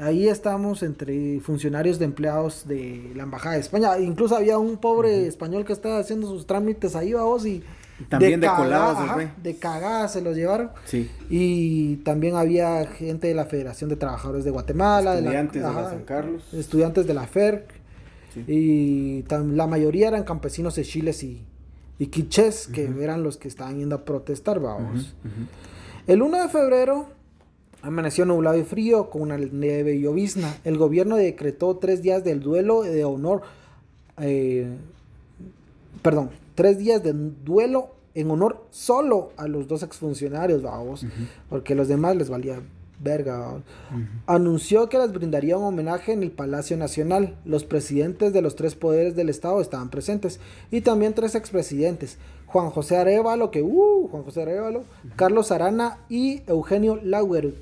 S1: Ahí estamos entre funcionarios de empleados de la Embajada de España. Incluso había un pobre español que estaba haciendo sus trámites ahí, vamos, y
S2: También de
S1: cagada, ajá,
S2: güey.
S1: de cagada se los llevaron.
S2: Sí.
S1: Y también había gente de la Federación de Trabajadores de Guatemala, de la-
S2: Estudiantes de la San Carlos.
S1: estudiantes de la FERC,
S2: Sí.
S1: y tam- la mayoría eran campesinos de Chiles y, y quichés, que eran los que estaban yendo a protestar, vamos. El 1 de febrero amaneció nublado y frío con una nieve y llovizna. El gobierno decretó tres días del duelo de honor, eh, perdón, tres días de duelo en honor solo a los dos exfuncionarios, vamos, porque los demás les valía verga. Anunció que les brindaría un homenaje en el Palacio Nacional. Los presidentes de los tres poderes del Estado estaban presentes y también tres expresidentes. Juan José Arevalo, que uh, Juan José Arevalo, Carlos Arana y Eugenio Lauerut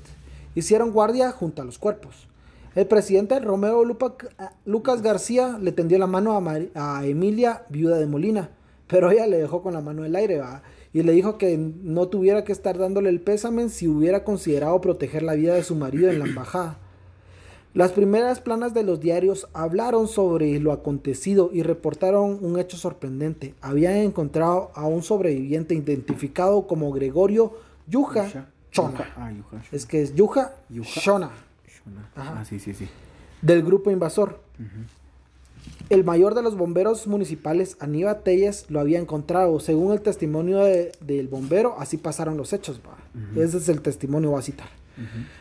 S1: hicieron guardia junto a los cuerpos. El presidente Romeo Lupa- Lucas García le tendió la mano a, Emilia, viuda de Molina, pero ella le dejó con la mano en el aire. Y le dijo que no tuviera que estar dándole el pésame si hubiera considerado proteger la vida de su marido en la embajada. Las primeras planas de los diarios hablaron sobre lo acontecido y reportaron un hecho sorprendente. Habían encontrado a un sobreviviente identificado como Gregorio Yuja. Chona.
S2: Ah, Yuja.
S1: Es que es Yuja. Shona. Ajá.
S2: Ah, sí, sí, sí.
S1: del grupo invasor. El mayor de los bomberos municipales, Aníbal Telles, lo había encontrado. Según el testimonio de- del bombero, así pasaron los hechos. va. Ese es el testimonio, voy a citar.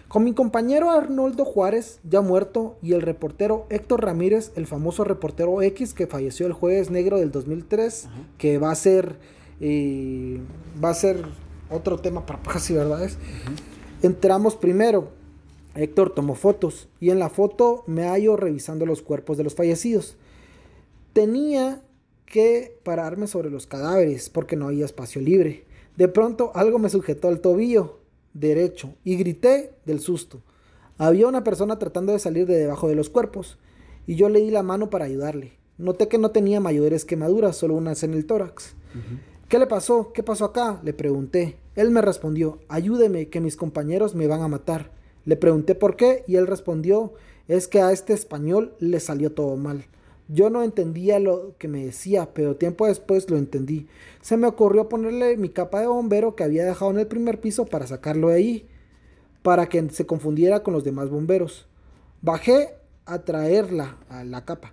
S1: Con mi compañero Arnoldo Juárez, ya muerto, y el reportero Héctor Ramírez, el famoso reportero X que falleció el jueves negro del 2003, que va a ser, eh, va a ser otro tema para casi verdades. Entramos primero. Héctor tomó fotos y en la foto me hallo revisando los cuerpos de los fallecidos. Tenía que pararme sobre los cadáveres porque no había espacio libre. De pronto algo me sujetó al tobillo derecho y grité del susto. Había una persona tratando de salir de debajo de los cuerpos y yo le di la mano para ayudarle. Noté que no tenía mayores quemaduras, solo unas en el tórax. ¿Qué le pasó? ¿Qué pasó acá? Le pregunté. Él me respondió, ayúdeme, que mis compañeros me van a matar. Le pregunté por qué y él respondió, es que a este español le salió todo mal. Yo no entendía lo que me decía, pero tiempo después lo entendí. Se me ocurrió ponerle mi capa de bombero que había dejado en el primer piso para sacarlo de ahí, para que se confundiera con los demás bomberos. Bajé a traerla a la capa.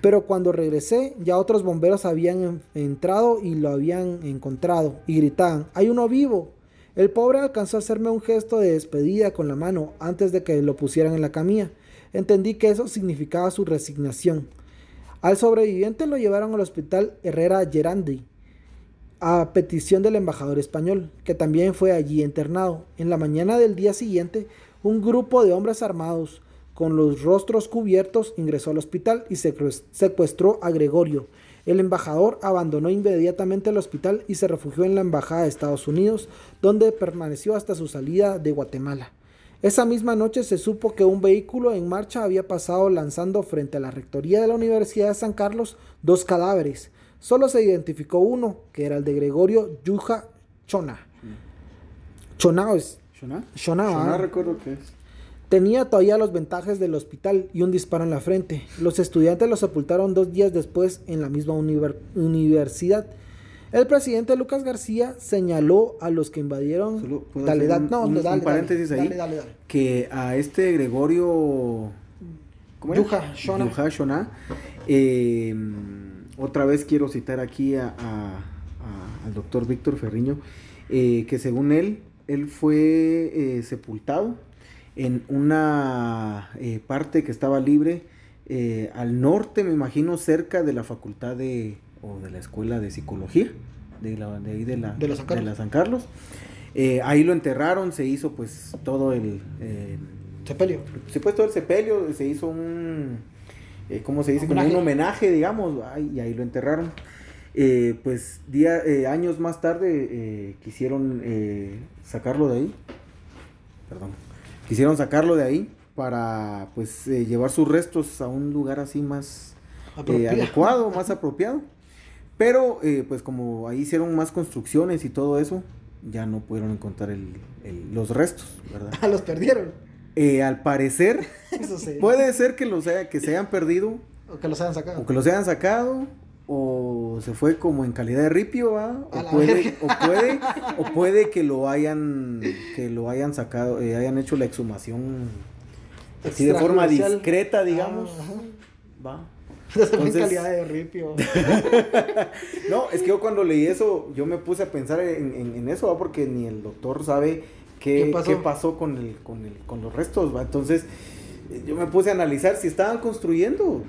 S1: Pero cuando regresé, ya otros bomberos habían en- entrado y lo habían encontrado y gritaban, hay uno vivo. El pobre alcanzó a hacerme un gesto de despedida con la mano antes de que lo pusieran en la camilla. Entendí que eso significaba su resignación. Al sobreviviente lo llevaron al hospital Herrera Gerandi a petición del embajador español, que también fue allí internado. En la mañana del día siguiente, un grupo de hombres armados con los rostros cubiertos ingresó al hospital y secue- secuestró a Gregorio. El embajador abandonó inmediatamente el hospital y se refugió en la embajada de Estados Unidos, donde permaneció hasta su salida de Guatemala. Esa misma noche se supo que un vehículo en marcha había pasado lanzando frente a la rectoría de la Universidad de San Carlos dos cadáveres. Solo se identificó uno, que era el de Gregorio Yuja Chona. Chona es
S2: ¿Shona?
S1: Shona,
S2: Shona
S1: ah.
S2: recuerdo que es.
S1: Tenía todavía los ventajes del hospital y un disparo en la frente. Los estudiantes lo sepultaron dos días después en la misma univer- universidad. El presidente Lucas García señaló a los que invadieron. Dale,
S2: un-
S1: no,
S2: un-
S1: dale,
S2: paréntesis
S1: dale,
S2: ahí.
S1: Dale, dale, dale.
S2: que a este Gregorio ¿cómo era?
S1: Yuja Shona.
S2: Shona, eh, otra vez quiero citar aquí a, a- a- al doctor Víctor Ferriño eh, que según él él fue eh, sepultado en una eh, parte que estaba libre eh, al norte me imagino cerca de la facultad de o de la escuela de psicología de, la, de ahí de la,
S1: De la San Carlos.
S2: la San Carlos. Eh, ahí lo enterraron, se hizo pues todo el... eh,
S1: Sepelio.
S2: se puso todo el sepelio, se hizo un... ¿Cómo se dice? Como
S1: Homenaje.
S2: un homenaje, digamos, ay, y ahí lo enterraron. Eh, pues día, eh, años más tarde eh, quisieron eh, sacarlo de ahí. Perdón. Quisieron sacarlo de ahí para pues eh, llevar sus restos a un lugar así más eh, adecuado, más apropiado. Pero eh, pues como ahí hicieron más construcciones y todo eso, ya no pudieron encontrar el- el- los restos, ¿verdad?
S1: Ah, los perdieron.
S2: Al parecer,
S1: Eso sí.
S2: puede ser que los haya, que se hayan perdido,
S1: O que los hayan sacado.
S2: o que los hayan sacado, o se fue como en calidad de ripio, ¿va? O puede, o puede, o puede que lo hayan, que lo hayan sacado, eh, hayan hecho la exhumación así de forma discreta, digamos.
S1: Ah.
S2: Va.
S1: Fue en
S2: Entonces-
S1: calidad de ripio.
S2: No, es que yo cuando leí eso, yo me puse a pensar en, en- en eso, ¿va? porque ni el doctor sabe qué,
S1: ¿Qué pasó?
S2: qué pasó con, el, con, el, con los restos, ¿va? Entonces, yo me puse a analizar si estaban construyendo.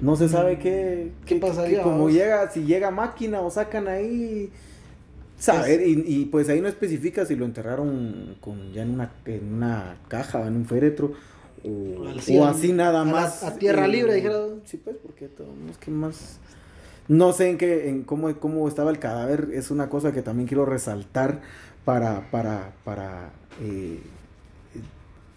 S2: No se sabe qué,
S1: ¿Qué pasaría,
S2: como
S1: vos?
S2: llega, si llega máquina o sacan ahí. Saber, y, y, pues ahí no especifica si lo enterraron con ya en una, en una caja, en un féretro, o,
S1: Así,
S2: o así nada
S1: a la-
S2: más.
S1: a tierra
S2: eh,
S1: libre, dijera.
S2: Sí, pues, porque todo, es que más. No sé en qué, en cómo, cómo estaba el cadáver, es una cosa que también quiero resaltar para, para, para eh,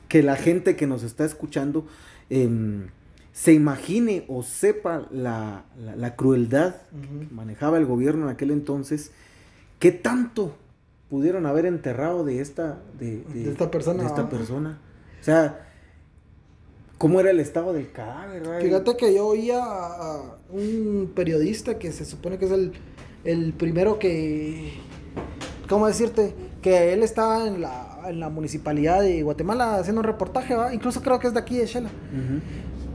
S2: que la gente que nos está escuchando em, se imagine o sepa la, la- la crueldad que manejaba el gobierno en aquel entonces, qué tanto pudieron haber enterrado de esta, de,
S1: De esta persona,
S2: de esta persona. O sea, ¿cómo era el estado del cadáver?
S1: Fíjate que yo oía a, un periodista que se supone que es el, el primero que. ¿Cómo decirte? Que él estaba en la, en la municipalidad de Guatemala haciendo un reportaje, ¿va? incluso creo que es de aquí de Shela.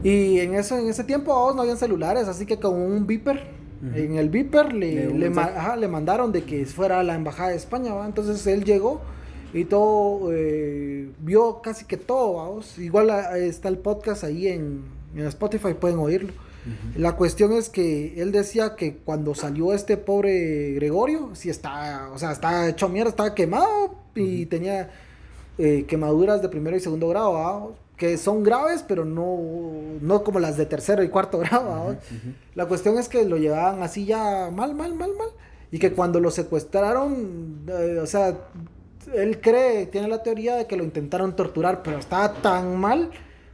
S1: Y en eso en ese tiempo no habían celulares, así que con un beeper,
S2: Ujú.
S1: en el beeper
S2: Le
S1: le, ma- ajá, le mandaron de que fuera a la embajada de España, ¿va? entonces él llegó y todo, eh, vio casi que todo, vamos. Igual ah, está el podcast ahí en, en Spotify, pueden oírlo. La cuestión es que él decía que cuando salió este pobre Gregorio, sí está, o sea, está hecho mierda, estaba quemado y tenía eh, quemaduras de primero y segundo grado, ¿va? Que son graves, pero no, no como las de tercero y cuarto grado. La cuestión es que lo llevaban así ya mal, mal, mal, mal. Y que cuando lo secuestraron, eh, o sea, él cree, tiene la teoría de que lo intentaron torturar, pero estaba tan mal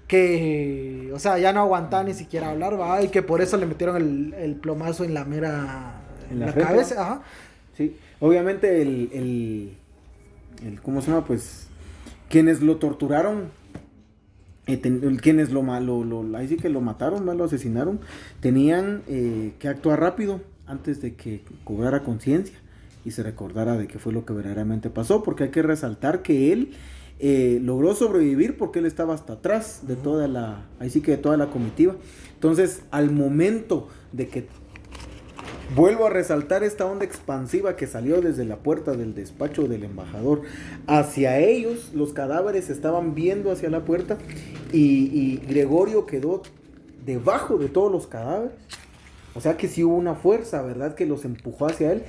S1: que, o sea, ya no aguantaba ni siquiera hablar, ¿va? Y que por eso le metieron el, el plomazo en la mera,
S2: En la
S1: la, cabeza, ajá.
S2: Sí, obviamente el, el, el- ¿cómo se llama? Pues quienes lo torturaron, eh, ten- quienes lo, lo, lo- ahí sí que lo mataron, lo asesinaron, tenían eh, que actuar rápido antes de que cobrara conciencia y se recordara de qué fue lo que verdaderamente pasó, porque hay que resaltar que él eh, logró sobrevivir porque él estaba hasta atrás de toda la, ahí sí que de toda la comitiva. Entonces, al momento de que Vuelvo a resaltar esta onda expansiva que salió desde la puerta del despacho del embajador hacia ellos. Los cadáveres estaban viendo hacia la puerta y, Gregorio quedó debajo de todos los cadáveres. O sea que sí hubo una fuerza, ¿verdad? Que los empujó hacia él.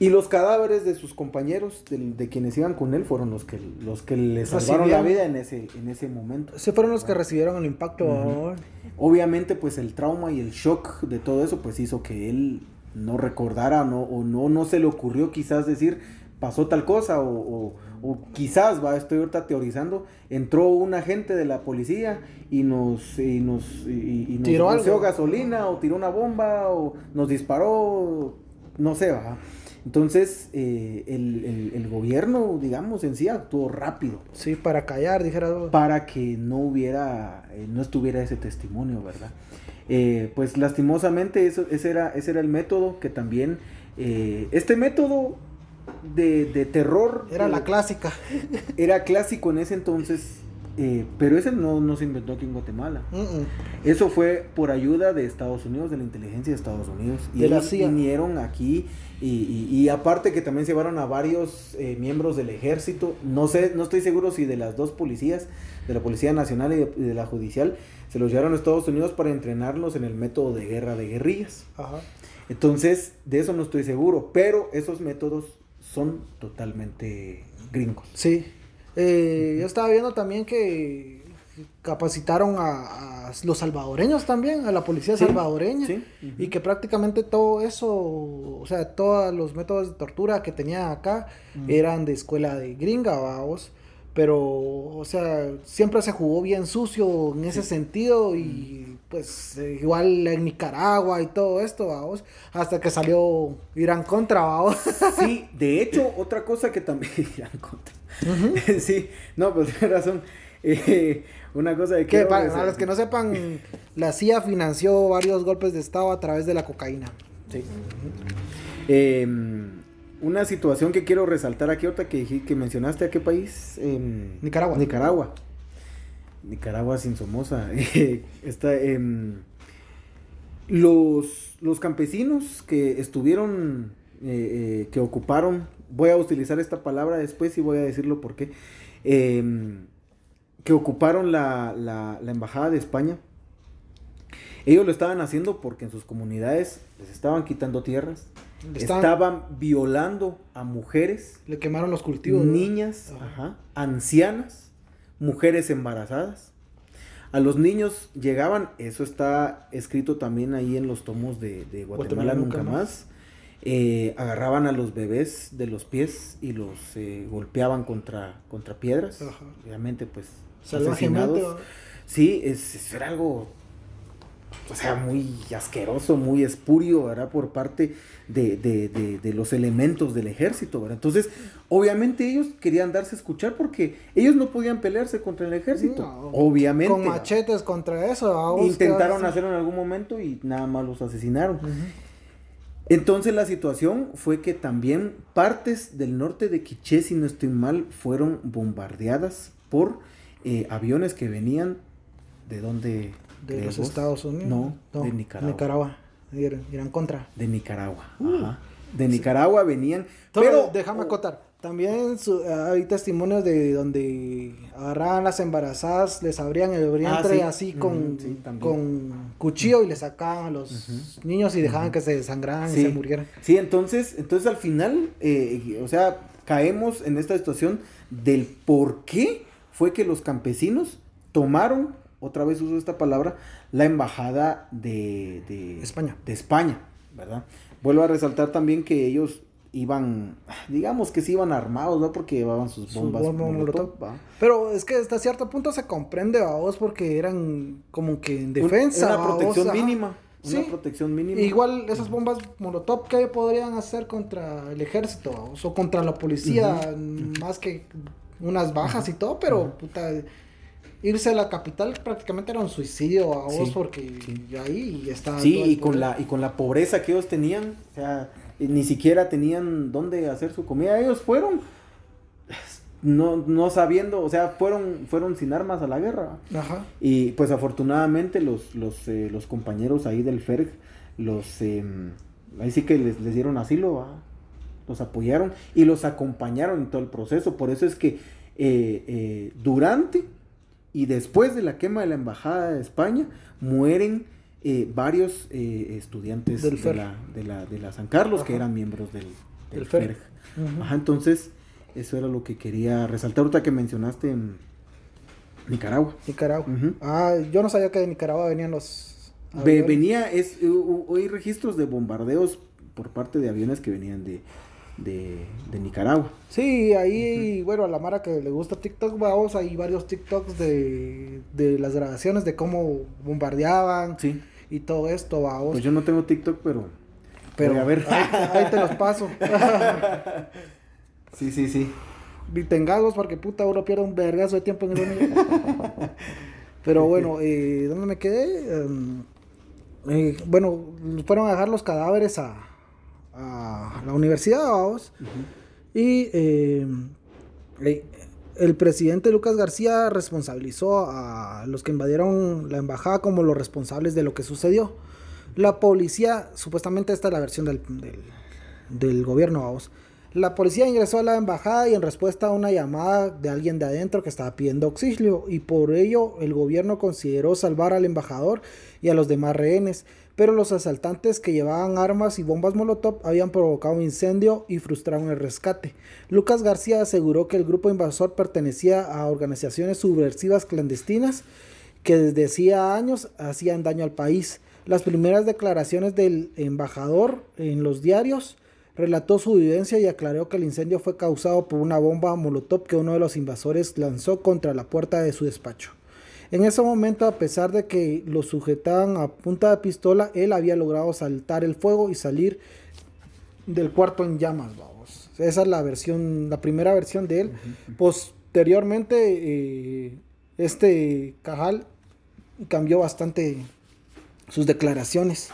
S2: Y los cadáveres de sus compañeros, de, de quienes iban con él, fueron los que, los que le salvaron la vida en ese, en ese momento.
S1: Se fueron los que recibieron el impacto.
S2: Obviamente, pues el trauma y el shock de todo eso, pues hizo que él no recordara no, o no, no se le ocurrió quizás decir pasó tal cosa o, o- o quizás, va, estoy ahorita teorizando, entró un agente de la policía y nos, y nos, y, y nos
S1: Tiró
S2: gasolina o tiró una bomba o nos disparó, no sé, va. Entonces, eh, el, el- el gobierno, digamos, en sí actuó rápido
S1: Sí, para callar, dijera.
S2: para que no hubiera, eh, no estuviera ese testimonio, ¿verdad? Eh, pues lastimosamente eso, ese, era, ese era el método que también... eh, este método de, de terror...
S1: Era
S2: eh,
S1: la clásica.
S2: Era clásico en ese entonces, eh, pero ese no, no se inventó aquí en Guatemala. Eso fue por ayuda de Estados Unidos, de la inteligencia de Estados Unidos. Y
S1: De
S2: ellos vinieron aquí y, y- y aparte que también llevaron a varios eh, miembros del ejército. No sé, no estoy seguro si de las dos policías, de la Policía Nacional y de, y de la Judicial, se los llevaron a Estados Unidos para entrenarlos en el método de guerra de guerrillas.
S1: Ajá.
S2: Entonces, de eso no estoy seguro, pero esos métodos son totalmente gringos.
S1: Sí. Eh, yo estaba viendo también que capacitaron a, a los salvadoreños también, a la policía
S2: Sí,
S1: salvadoreña.
S2: sí,
S1: Y que prácticamente todo eso, o sea, todos los métodos de tortura que tenían acá eran de escuela de gringa, vamos. Pero, o sea, siempre se jugó bien sucio en ese sentido y pues eh, igual en Nicaragua y todo esto, vamos. Hasta que salió Irán contra, vamos.
S2: Sí, de hecho, otra cosa que también irán contra. sí, no, pues tienes razón. Eh, una cosa de
S1: Que
S2: que.
S1: para, para los que no sepan, la CIA financió varios golpes de Estado a través de la cocaína.
S2: Sí. Eh, una situación que quiero resaltar aquí ahorita que, que mencionaste a qué país. Em,
S1: Nicaragua.
S2: Nicaragua. Nicaragua sin Somoza. Está, em, los, los campesinos que estuvieron, eh, eh, que ocuparon, voy a utilizar esta palabra después y voy a decirlo por qué, em, que ocuparon la, la- la embajada de España. Ellos lo estaban haciendo porque en sus comunidades les estaban quitando tierras,
S1: estaban-
S2: estaban violando a mujeres,
S1: Le quemaron los cultivos.
S2: niñas,
S1: Ajá.
S2: ajá, ancianas, mujeres embarazadas. A los niños llegaban, eso está escrito también ahí en los tomos de, de Guatemala,
S1: Guatemala
S2: Nunca
S1: Nunca
S2: Más. Eh, agarraban a los bebés de los pies y los eh, golpeaban contra, contra piedras.
S1: Ajá.
S2: Obviamente, pues,
S1: Salvajemente.
S2: asesinados. Sí, es, es- era algo, o sea, muy asqueroso, muy espurio, ¿verdad? Por parte de, de- de- de los elementos del ejército, ¿verdad? Entonces, obviamente ellos querían darse a escuchar porque ellos no podían pelearse contra el ejército.
S1: No,
S2: obviamente.
S1: Con
S2: ¿verdad?
S1: machetes contra eso.
S2: Intentaron hacerlo en algún momento y nada más los asesinaron. Entonces la situación fue que también partes del norte de Quiché, si no estoy mal, fueron bombardeadas por eh, aviones que venían de donde
S1: De los? Estados Unidos.
S2: No, de Nicaragua.
S1: Nicaragua. Irán, Irán contra.
S2: De Nicaragua. Ajá. De Nicaragua venían.
S1: Pero
S2: Pero
S1: déjame acotar. También su- hay testimonios de donde agarraban las embarazadas, les abrían el vientre
S2: sí.
S1: así con,
S2: sí, también.
S1: con cuchillo y le sacaban a los niños y dejaban que se desangraran y se murieran.
S2: Sí, entonces, entonces al final, eh, o sea, caemos en esta situación del por qué fue que los campesinos tomaron, otra vez uso esta palabra, la embajada de, de
S1: España.
S2: De España, ¿verdad? Vuelvo a resaltar también que ellos iban, digamos que sí iban armados, ¿no? Porque llevaban sus
S1: Sus
S2: bombas
S1: bombas
S2: molotov,
S1: molotov.
S2: ¿va?
S1: Pero es que hasta cierto punto se comprende a vos porque eran como que en defensa.
S2: Una protección
S1: Vos, ajá.
S2: mínima.
S1: Sí.
S2: Una protección mínima.
S1: Igual esas bombas molotov que podrían hacer contra el ejército o contra la policía, más que unas bajas y todo, pero puta, irse a la capital prácticamente era un suicidio a vos
S2: Sí,
S1: porque ahí está.
S2: Sí, y con la, y con la pobreza que ellos tenían, o sea, eh, ni siquiera tenían dónde hacer su comida. Ellos fueron, no, no sabiendo, o sea, fueron, fueron sin armas a la guerra.
S1: Ajá.
S2: Y pues afortunadamente los, los, eh, los compañeros ahí del FERG, los, em, ahí sí que les, les dieron asilo, ¿va? los apoyaron y los acompañaron en todo el proceso. Por eso es que eh, eh, durante y después de la quema de la Embajada de España, mueren eh, varios eh, estudiantes
S1: Del
S2: de, la, de, la, de la San Carlos que eran miembros del, del
S1: Del FERG.
S2: FERG.
S1: Ujú.
S2: Ajá, entonces, eso era lo que quería resaltar ahorita que mencionaste en Nicaragua.
S1: Nicaragua.
S2: Ujú.
S1: Ah, yo no sabía que de Nicaragua venían los. Aviones.
S2: venía, es, hay registros de bombardeos por parte de aviones que venían de, de, de Nicaragua.
S1: Sí, ahí, bueno, a la Mara que le gusta TikTok, vamos, hay varios TikToks de, de las grabaciones de cómo bombardeaban
S2: Sí.
S1: y todo esto, vamos.
S2: Pues yo no tengo TikTok, pero.
S1: pero
S2: a ver.
S1: Ahí, ahí te los paso.
S2: Sí, sí, sí.
S1: Ni tengados porque puta uno pierde un vergazo de tiempo en el Pero bueno, eh, ¿dónde me quedé? Em, eh, bueno, fueron a dejar los cadáveres a, a la universidad, vamos. Y eh, eh, el presidente Lucas García responsabilizó a los que invadieron la embajada como los responsables de lo que sucedió. La policía, supuestamente esta es la versión del, del, del gobierno, vamos. La policía ingresó a la embajada y en respuesta a una llamada de alguien de adentro que estaba pidiendo auxilio y por ello el gobierno consideró salvar al embajador y a los demás rehenes, pero los asaltantes que llevaban armas y bombas molotov habían provocado un incendio y frustraron el rescate. Lucas García aseguró que el grupo invasor pertenecía a organizaciones subversivas clandestinas que desde hacía años hacían daño al país. Las primeras declaraciones del embajador en los diarios relató su vivencia y aclaró que el incendio fue causado por una bomba molotov que uno de los invasores lanzó contra la puerta de su despacho. En ese momento, a pesar de que lo sujetaban a punta de pistola, él había logrado saltar el fuego y salir del cuarto en llamas, vamos. Esa es la versión, la primera versión de él. Posteriormente, eh, este Cajal cambió bastante sus declaraciones.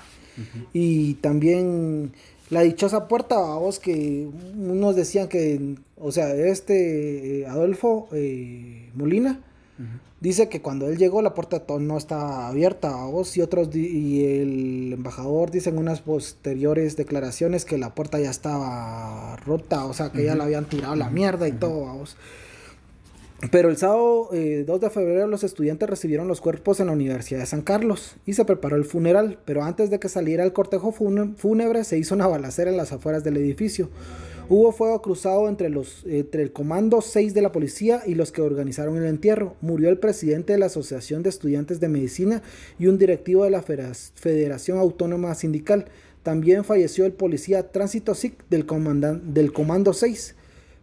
S1: Y también la dichosa puerta, vos que unos decían que, o sea, este eh, Adolfo eh, Molina uh -huh. dice que cuando él llegó la puerta no estaba abierta, vos y otros y el embajador dice en unas posteriores declaraciones que la puerta ya estaba rota, o sea, que uh -huh. ya la habían tirado la mierda y todo, vos. Pero el sábado eh, 2 de febrero los estudiantes recibieron los cuerpos en la Universidad de San Carlos y se preparó el funeral, pero antes de que saliera el cortejo fúnebre se hizo una balacera en las afueras del edificio. Hubo fuego cruzado entre, los, entre el Comando 6 de la policía y los que organizaron el entierro. Murió el presidente de la Asociación de Estudiantes de Medicina y un directivo de la Federación Autónoma Sindical. También falleció el policía Tránsito SIC del, del Comando 6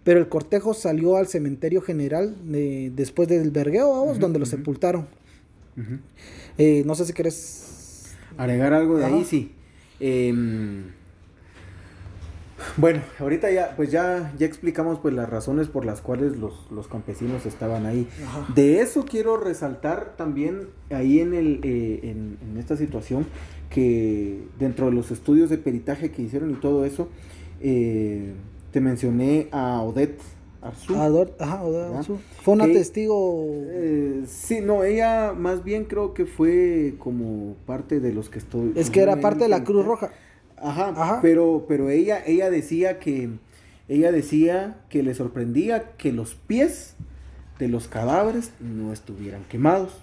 S1: pero el cortejo salió al cementerio general eh, después del vergueo, vamos, uh -huh, donde uh -huh. lo sepultaron. Uh -huh. eh, no sé si quieres
S2: agregar algo de Ajá. ahí, sí. Eh, bueno, ahorita ya, pues ya, ya explicamos pues las razones por las cuales los, los campesinos estaban ahí. Ajá. De eso quiero resaltar también ahí en, el, eh, en, en, esta situación que dentro de los estudios de peritaje que hicieron y todo eso, eh, te mencioné a Odette Arzú.
S1: Ador, ajá, Odette Arzú. Fue una que, testigo.
S2: Eh, sí, no, ella más bien creo que fue como parte de los que estoy.
S1: Es que era parte de la Cruz Roja.
S2: Ajá, ajá. Pero, pero ella, ella decía que ella decía que le sorprendía que los pies de los cadáveres no estuvieran quemados.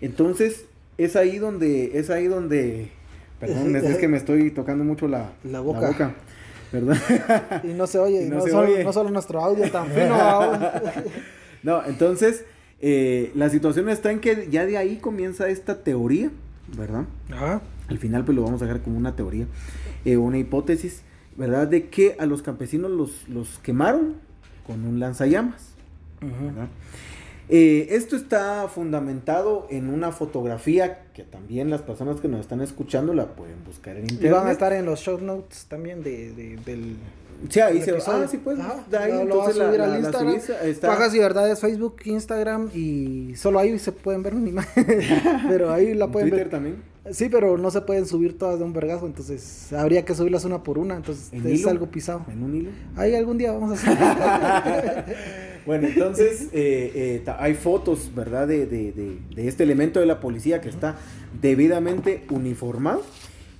S2: Entonces, es ahí donde, es ahí donde, perdón, es, que me estoy tocando mucho la,
S1: la boca.
S2: La boca. ¿verdad?
S1: Y no se oye, no, no, se solo, oye. no, solo, nuestro audio tan fino.
S2: no, entonces, eh, la situación está en que ya de ahí comienza esta teoría, ¿verdad?
S1: Ajá.
S2: Al final, pues lo vamos a dejar como una teoría, eh, una hipótesis, ¿verdad? De que a los campesinos los, los quemaron con un lanzallamas, ¿verdad? Eh, esto está fundamentado en una fotografía que también las personas que nos están escuchando la pueden buscar en internet.
S1: Y van a estar en los show notes también de, de del.
S2: Sí, ahí se ah, sí, pues. Ajá,
S1: de ahí, lo, entonces lo a subir la, al Instagram. La está... Pagas y verdades, Facebook, Instagram y solo ahí se pueden ver una imagen. pero ahí la pueden
S2: Twitter
S1: ver.
S2: también.
S1: Sí, pero no se pueden subir todas de un vergazo, entonces habría que subirlas una por una, entonces
S2: ¿En
S1: es
S2: hilo?
S1: algo pisado.
S2: ¿En un hilo?
S1: Ahí algún día vamos a hacer.
S2: bueno, entonces eh, eh, hay fotos, ¿verdad? De, de, de, de, este elemento de la policía que está debidamente uniformado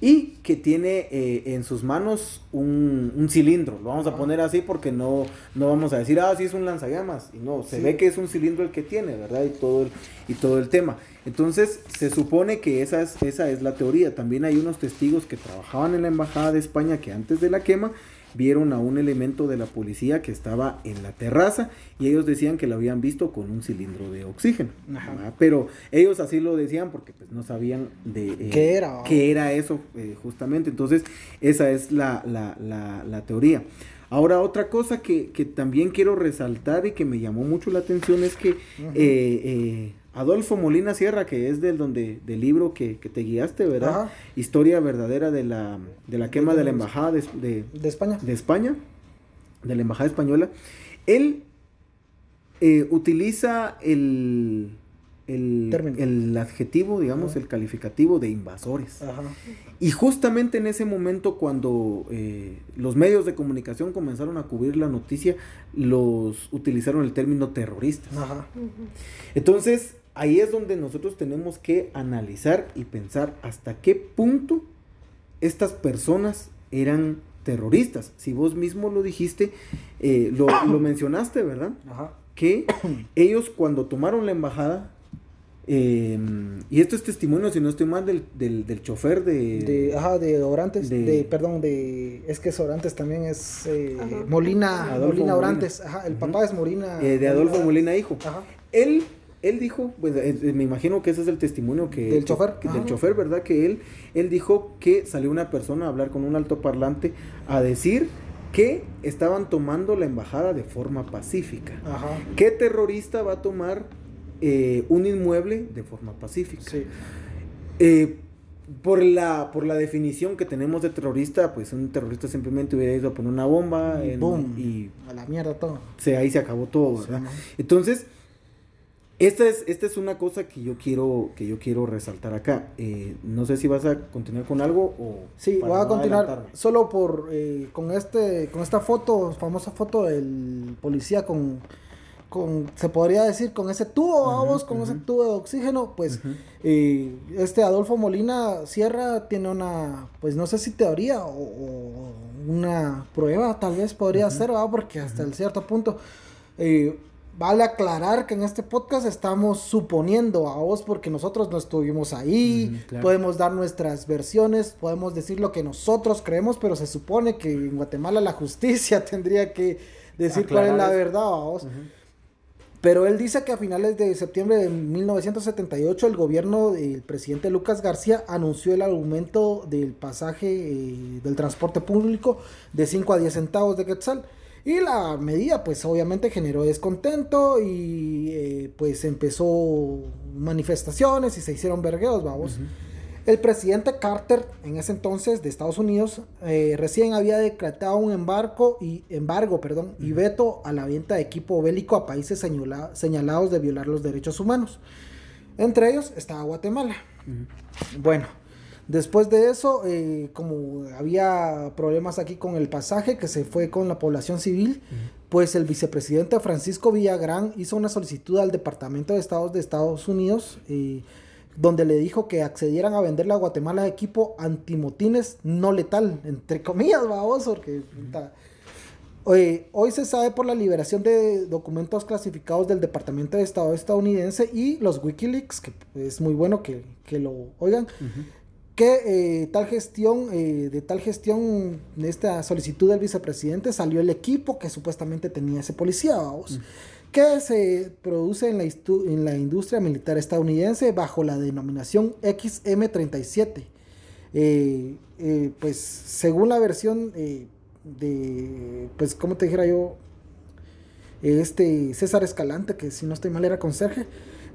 S2: y que tiene eh, en sus manos un, un, cilindro. Lo vamos a poner así porque no, no vamos a decir, ah, sí es un lanzallamas. Y no, se sí. ve que es un cilindro el que tiene, ¿verdad? Y todo el, y todo el tema. Entonces, se supone que esa es, esa es la teoría. También hay unos testigos que trabajaban en la Embajada de España que antes de la quema vieron a un elemento de la policía que estaba en la terraza y ellos decían que lo habían visto con un cilindro de oxígeno. Ajá. Pero ellos así lo decían porque pues no sabían de
S1: eh, qué era,
S2: qué era eso eh, justamente. Entonces esa es la, la, la, la teoría. Ahora otra cosa que, que, también quiero resaltar y que me llamó mucho la atención es que eh, Adolfo Molina Sierra, que es del donde del libro que, que te guiaste, ¿verdad? Ajá. Historia verdadera de la, de la quema de, de la embajada de, de,
S1: de, España.
S2: De España, de la embajada española. Él eh, utiliza el, el, el adjetivo, digamos,
S1: Ajá.
S2: el calificativo de invasores.
S1: Ajá.
S2: Y justamente en ese momento cuando eh, los medios de comunicación comenzaron a cubrir la noticia, los utilizaron el término terroristas.
S1: Ajá.
S2: Entonces, ahí es donde nosotros tenemos que analizar y pensar hasta qué punto estas personas eran terroristas. Si vos mismo lo dijiste, eh, lo, lo mencionaste, ¿verdad?
S1: Ajá.
S2: Que ellos cuando tomaron la embajada, eh, y esto es testimonio, si no estoy mal, del, del, del chofer de...
S1: De, ajá, de Orantes,
S2: de-
S1: de, perdón, de, es que es Orantes también es eh. Molina,
S2: Adolfo
S1: Molina
S2: Molina.
S1: Orantes, ajá, el papá es Molina.
S2: eh, de Adolfo Molina Hijo.
S1: Ajá,
S2: Él, él dijo, pues eh, eh, me imagino que ese es el testimonio que...
S1: Del chofer,
S2: que- del chofer, ¿verdad? Que él, él dijo que salió una persona a hablar con un altoparlante a decir que estaban tomando la embajada de forma pacífica.
S1: ajá,
S2: ¿Qué terrorista va a tomar eh, un inmueble de forma pacífica?
S1: sí,
S2: Eh, por la, por la definición que tenemos de terrorista, pues un terrorista simplemente hubiera ido a poner una bomba
S1: Y
S2: en-
S1: boom.
S2: y
S1: a la mierda todo.
S2: se, ahí se acabó todo, ¿verdad? Entonces, esta es, esta es una cosa que yo quiero, que yo quiero resaltar acá. Eh, no sé si vas a continuar con algo o...
S1: Sí, voy a
S2: no
S1: continuar
S2: adelantarme.
S1: solo por eh, con este con esta foto, famosa foto del policía con con se podría decir con ese tubo,
S2: Ujú,
S1: vamos, con ese tubo de oxígeno, pues eh, este Adolfo Molina Sierra tiene una, pues no sé si teoría o, o una prueba, tal vez podría ser, ¿verdad? porque hasta el cierto punto eh, vale aclarar que en este podcast estamos suponiendo a vos porque nosotros no estuvimos ahí,
S2: claro.
S1: podemos dar nuestras versiones, podemos decir lo que nosotros creemos, pero se supone que en Guatemala la justicia tendría que decir cuál es la verdad, ¿va vos. Pero él dice que a finales de septiembre de 1978 el gobierno del presidente Lucas García anunció el aumento del pasaje eh, del transporte público de 5 a 10 centavos de quetzal. Y la medida pues obviamente generó descontento y eh, pues empezó manifestaciones y se hicieron vergueos, vamos. El presidente Carter, en ese entonces de Estados Unidos, eh, recién había decretado un embargo y embargo, perdón, y veto a la venta de equipo bélico a países señala- señalados de violar los derechos humanos. Entre ellos estaba Guatemala. Bueno, después de eso, eh, como había problemas aquí con el pasaje que se fue con la población civil, pues el vicepresidente Francisco Villagrán hizo una solicitud al Departamento de Estados de Estados Unidos, eh, donde le dijo que accedieran a venderle a Guatemala equipo antimotines no letal, entre comillas, vamos, porque... hoy se sabe por la liberación de documentos clasificados del Departamento de Estado estadounidense y los Wikileaks, que es muy bueno que, que lo oigan. Que eh, tal gestión, eh, de tal gestión, de esta solicitud del vicepresidente, salió el equipo que supuestamente tenía ese policía, vamos, que se produce en la, en la industria militar estadounidense bajo la denominación XM37. Eh, eh, pues según la versión eh, de, pues como te dijera yo, este César Escalante, que si no estoy mal era conserje,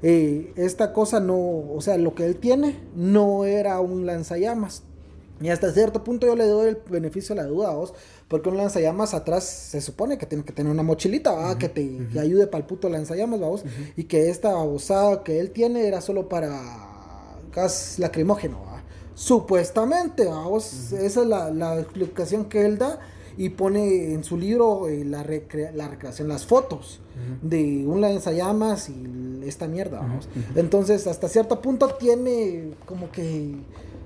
S1: eh, esta cosa no, o sea, lo que él tiene no era un lanzallamas. Y hasta cierto punto yo le doy el beneficio de la duda a vos, porque un lanzallamas atrás se supone que tiene que tener una mochilita, ¿va? que te que ayude para el puto lanzallamas, vos, y que esta babosada que él tiene era solo para gas lacrimógeno, ¿va? supuestamente, vamos, esa es la, la explicación que él da y pone en su libro eh, la, recre- la recreación, las fotos de un lanzallamas y esta mierda, vamos. Entonces, hasta cierto punto tiene como que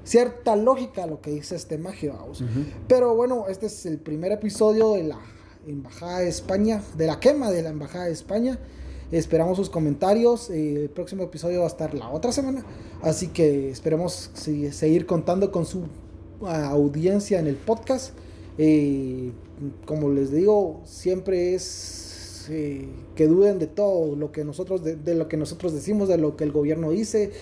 S1: cierta lógica lo que dice este magio, vamos. Pero bueno, este es el primer episodio de la Embajada de España, de la quema de la Embajada de España. Esperamos sus comentarios. eh, el próximo episodio va a estar la otra semana. Así que esperemos seguir contando con su ah, audiencia en el podcast. Eh, como les digo, siempre es eh, que duden de todo lo que nosotros de, de lo que nosotros decimos, de lo que el gobierno dice,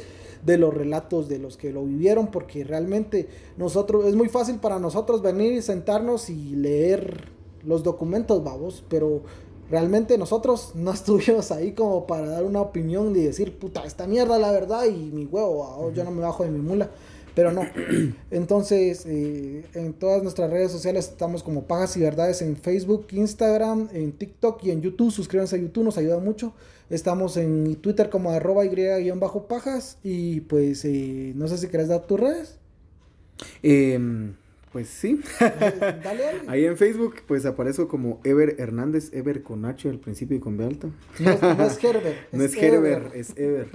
S1: de los relatos de los que lo vivieron, porque realmente nosotros es muy fácil para nosotros venir y sentarnos y leer los documentos, vamos, pero realmente nosotros no estuvimos ahí como para dar una opinión y decir, puta, esta mierda la verdad y mi huevo, yo no me bajo de mi mula. Pero no. Entonces, eh, en todas nuestras redes sociales estamos como Pajas y Verdades en Facebook, Instagram, en TikTok y en YouTube. Suscríbanse a YouTube, nos ayuda mucho. Estamos en Twitter como arroba y-pajas. Y pues, eh, no sé si querés dar tus redes.
S2: Em, pues sí.
S1: Dale, dale.
S2: Ahí en Facebook, pues aparezco como Ever Hernández, Ever con H al principio y con B alta.
S1: No es, no es Herbert.
S2: No es Herbert, es Ever.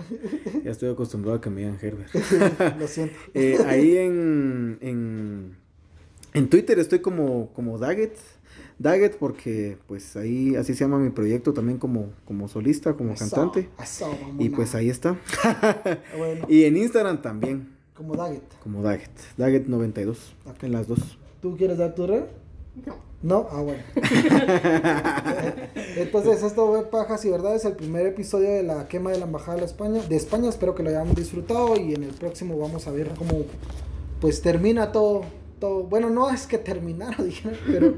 S2: Ya estoy acostumbrado a que me digan Herbert.
S1: Lo siento.
S2: Eh, ahí en, en, en Twitter estoy como, como Daggett. Daggett porque pues ahí así se llama mi proyecto también como, como solista, como
S1: Eso,
S2: cantante.
S1: eso,
S2: Y pues ahí está.
S1: Bueno,
S2: y en Instagram también,
S1: como Daggett.
S2: como Daggett. Daggett92,
S1: Ok.
S2: en las dos.
S1: ¿Tú quieres dar tu red?
S3: No.
S1: No, ah, bueno. Entonces, esto fue Pajas y Verdades, el primer episodio de la quema de la Embajada de España. De España, espero que lo hayan disfrutado y en el próximo vamos a ver cómo pues termina todo. todo. Bueno, no es que terminara, dije, pero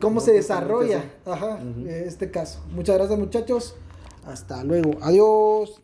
S1: cómo se desarrolla ajá,
S2: Ujú.
S1: este caso. Muchas gracias muchachos. Hasta luego. Adiós.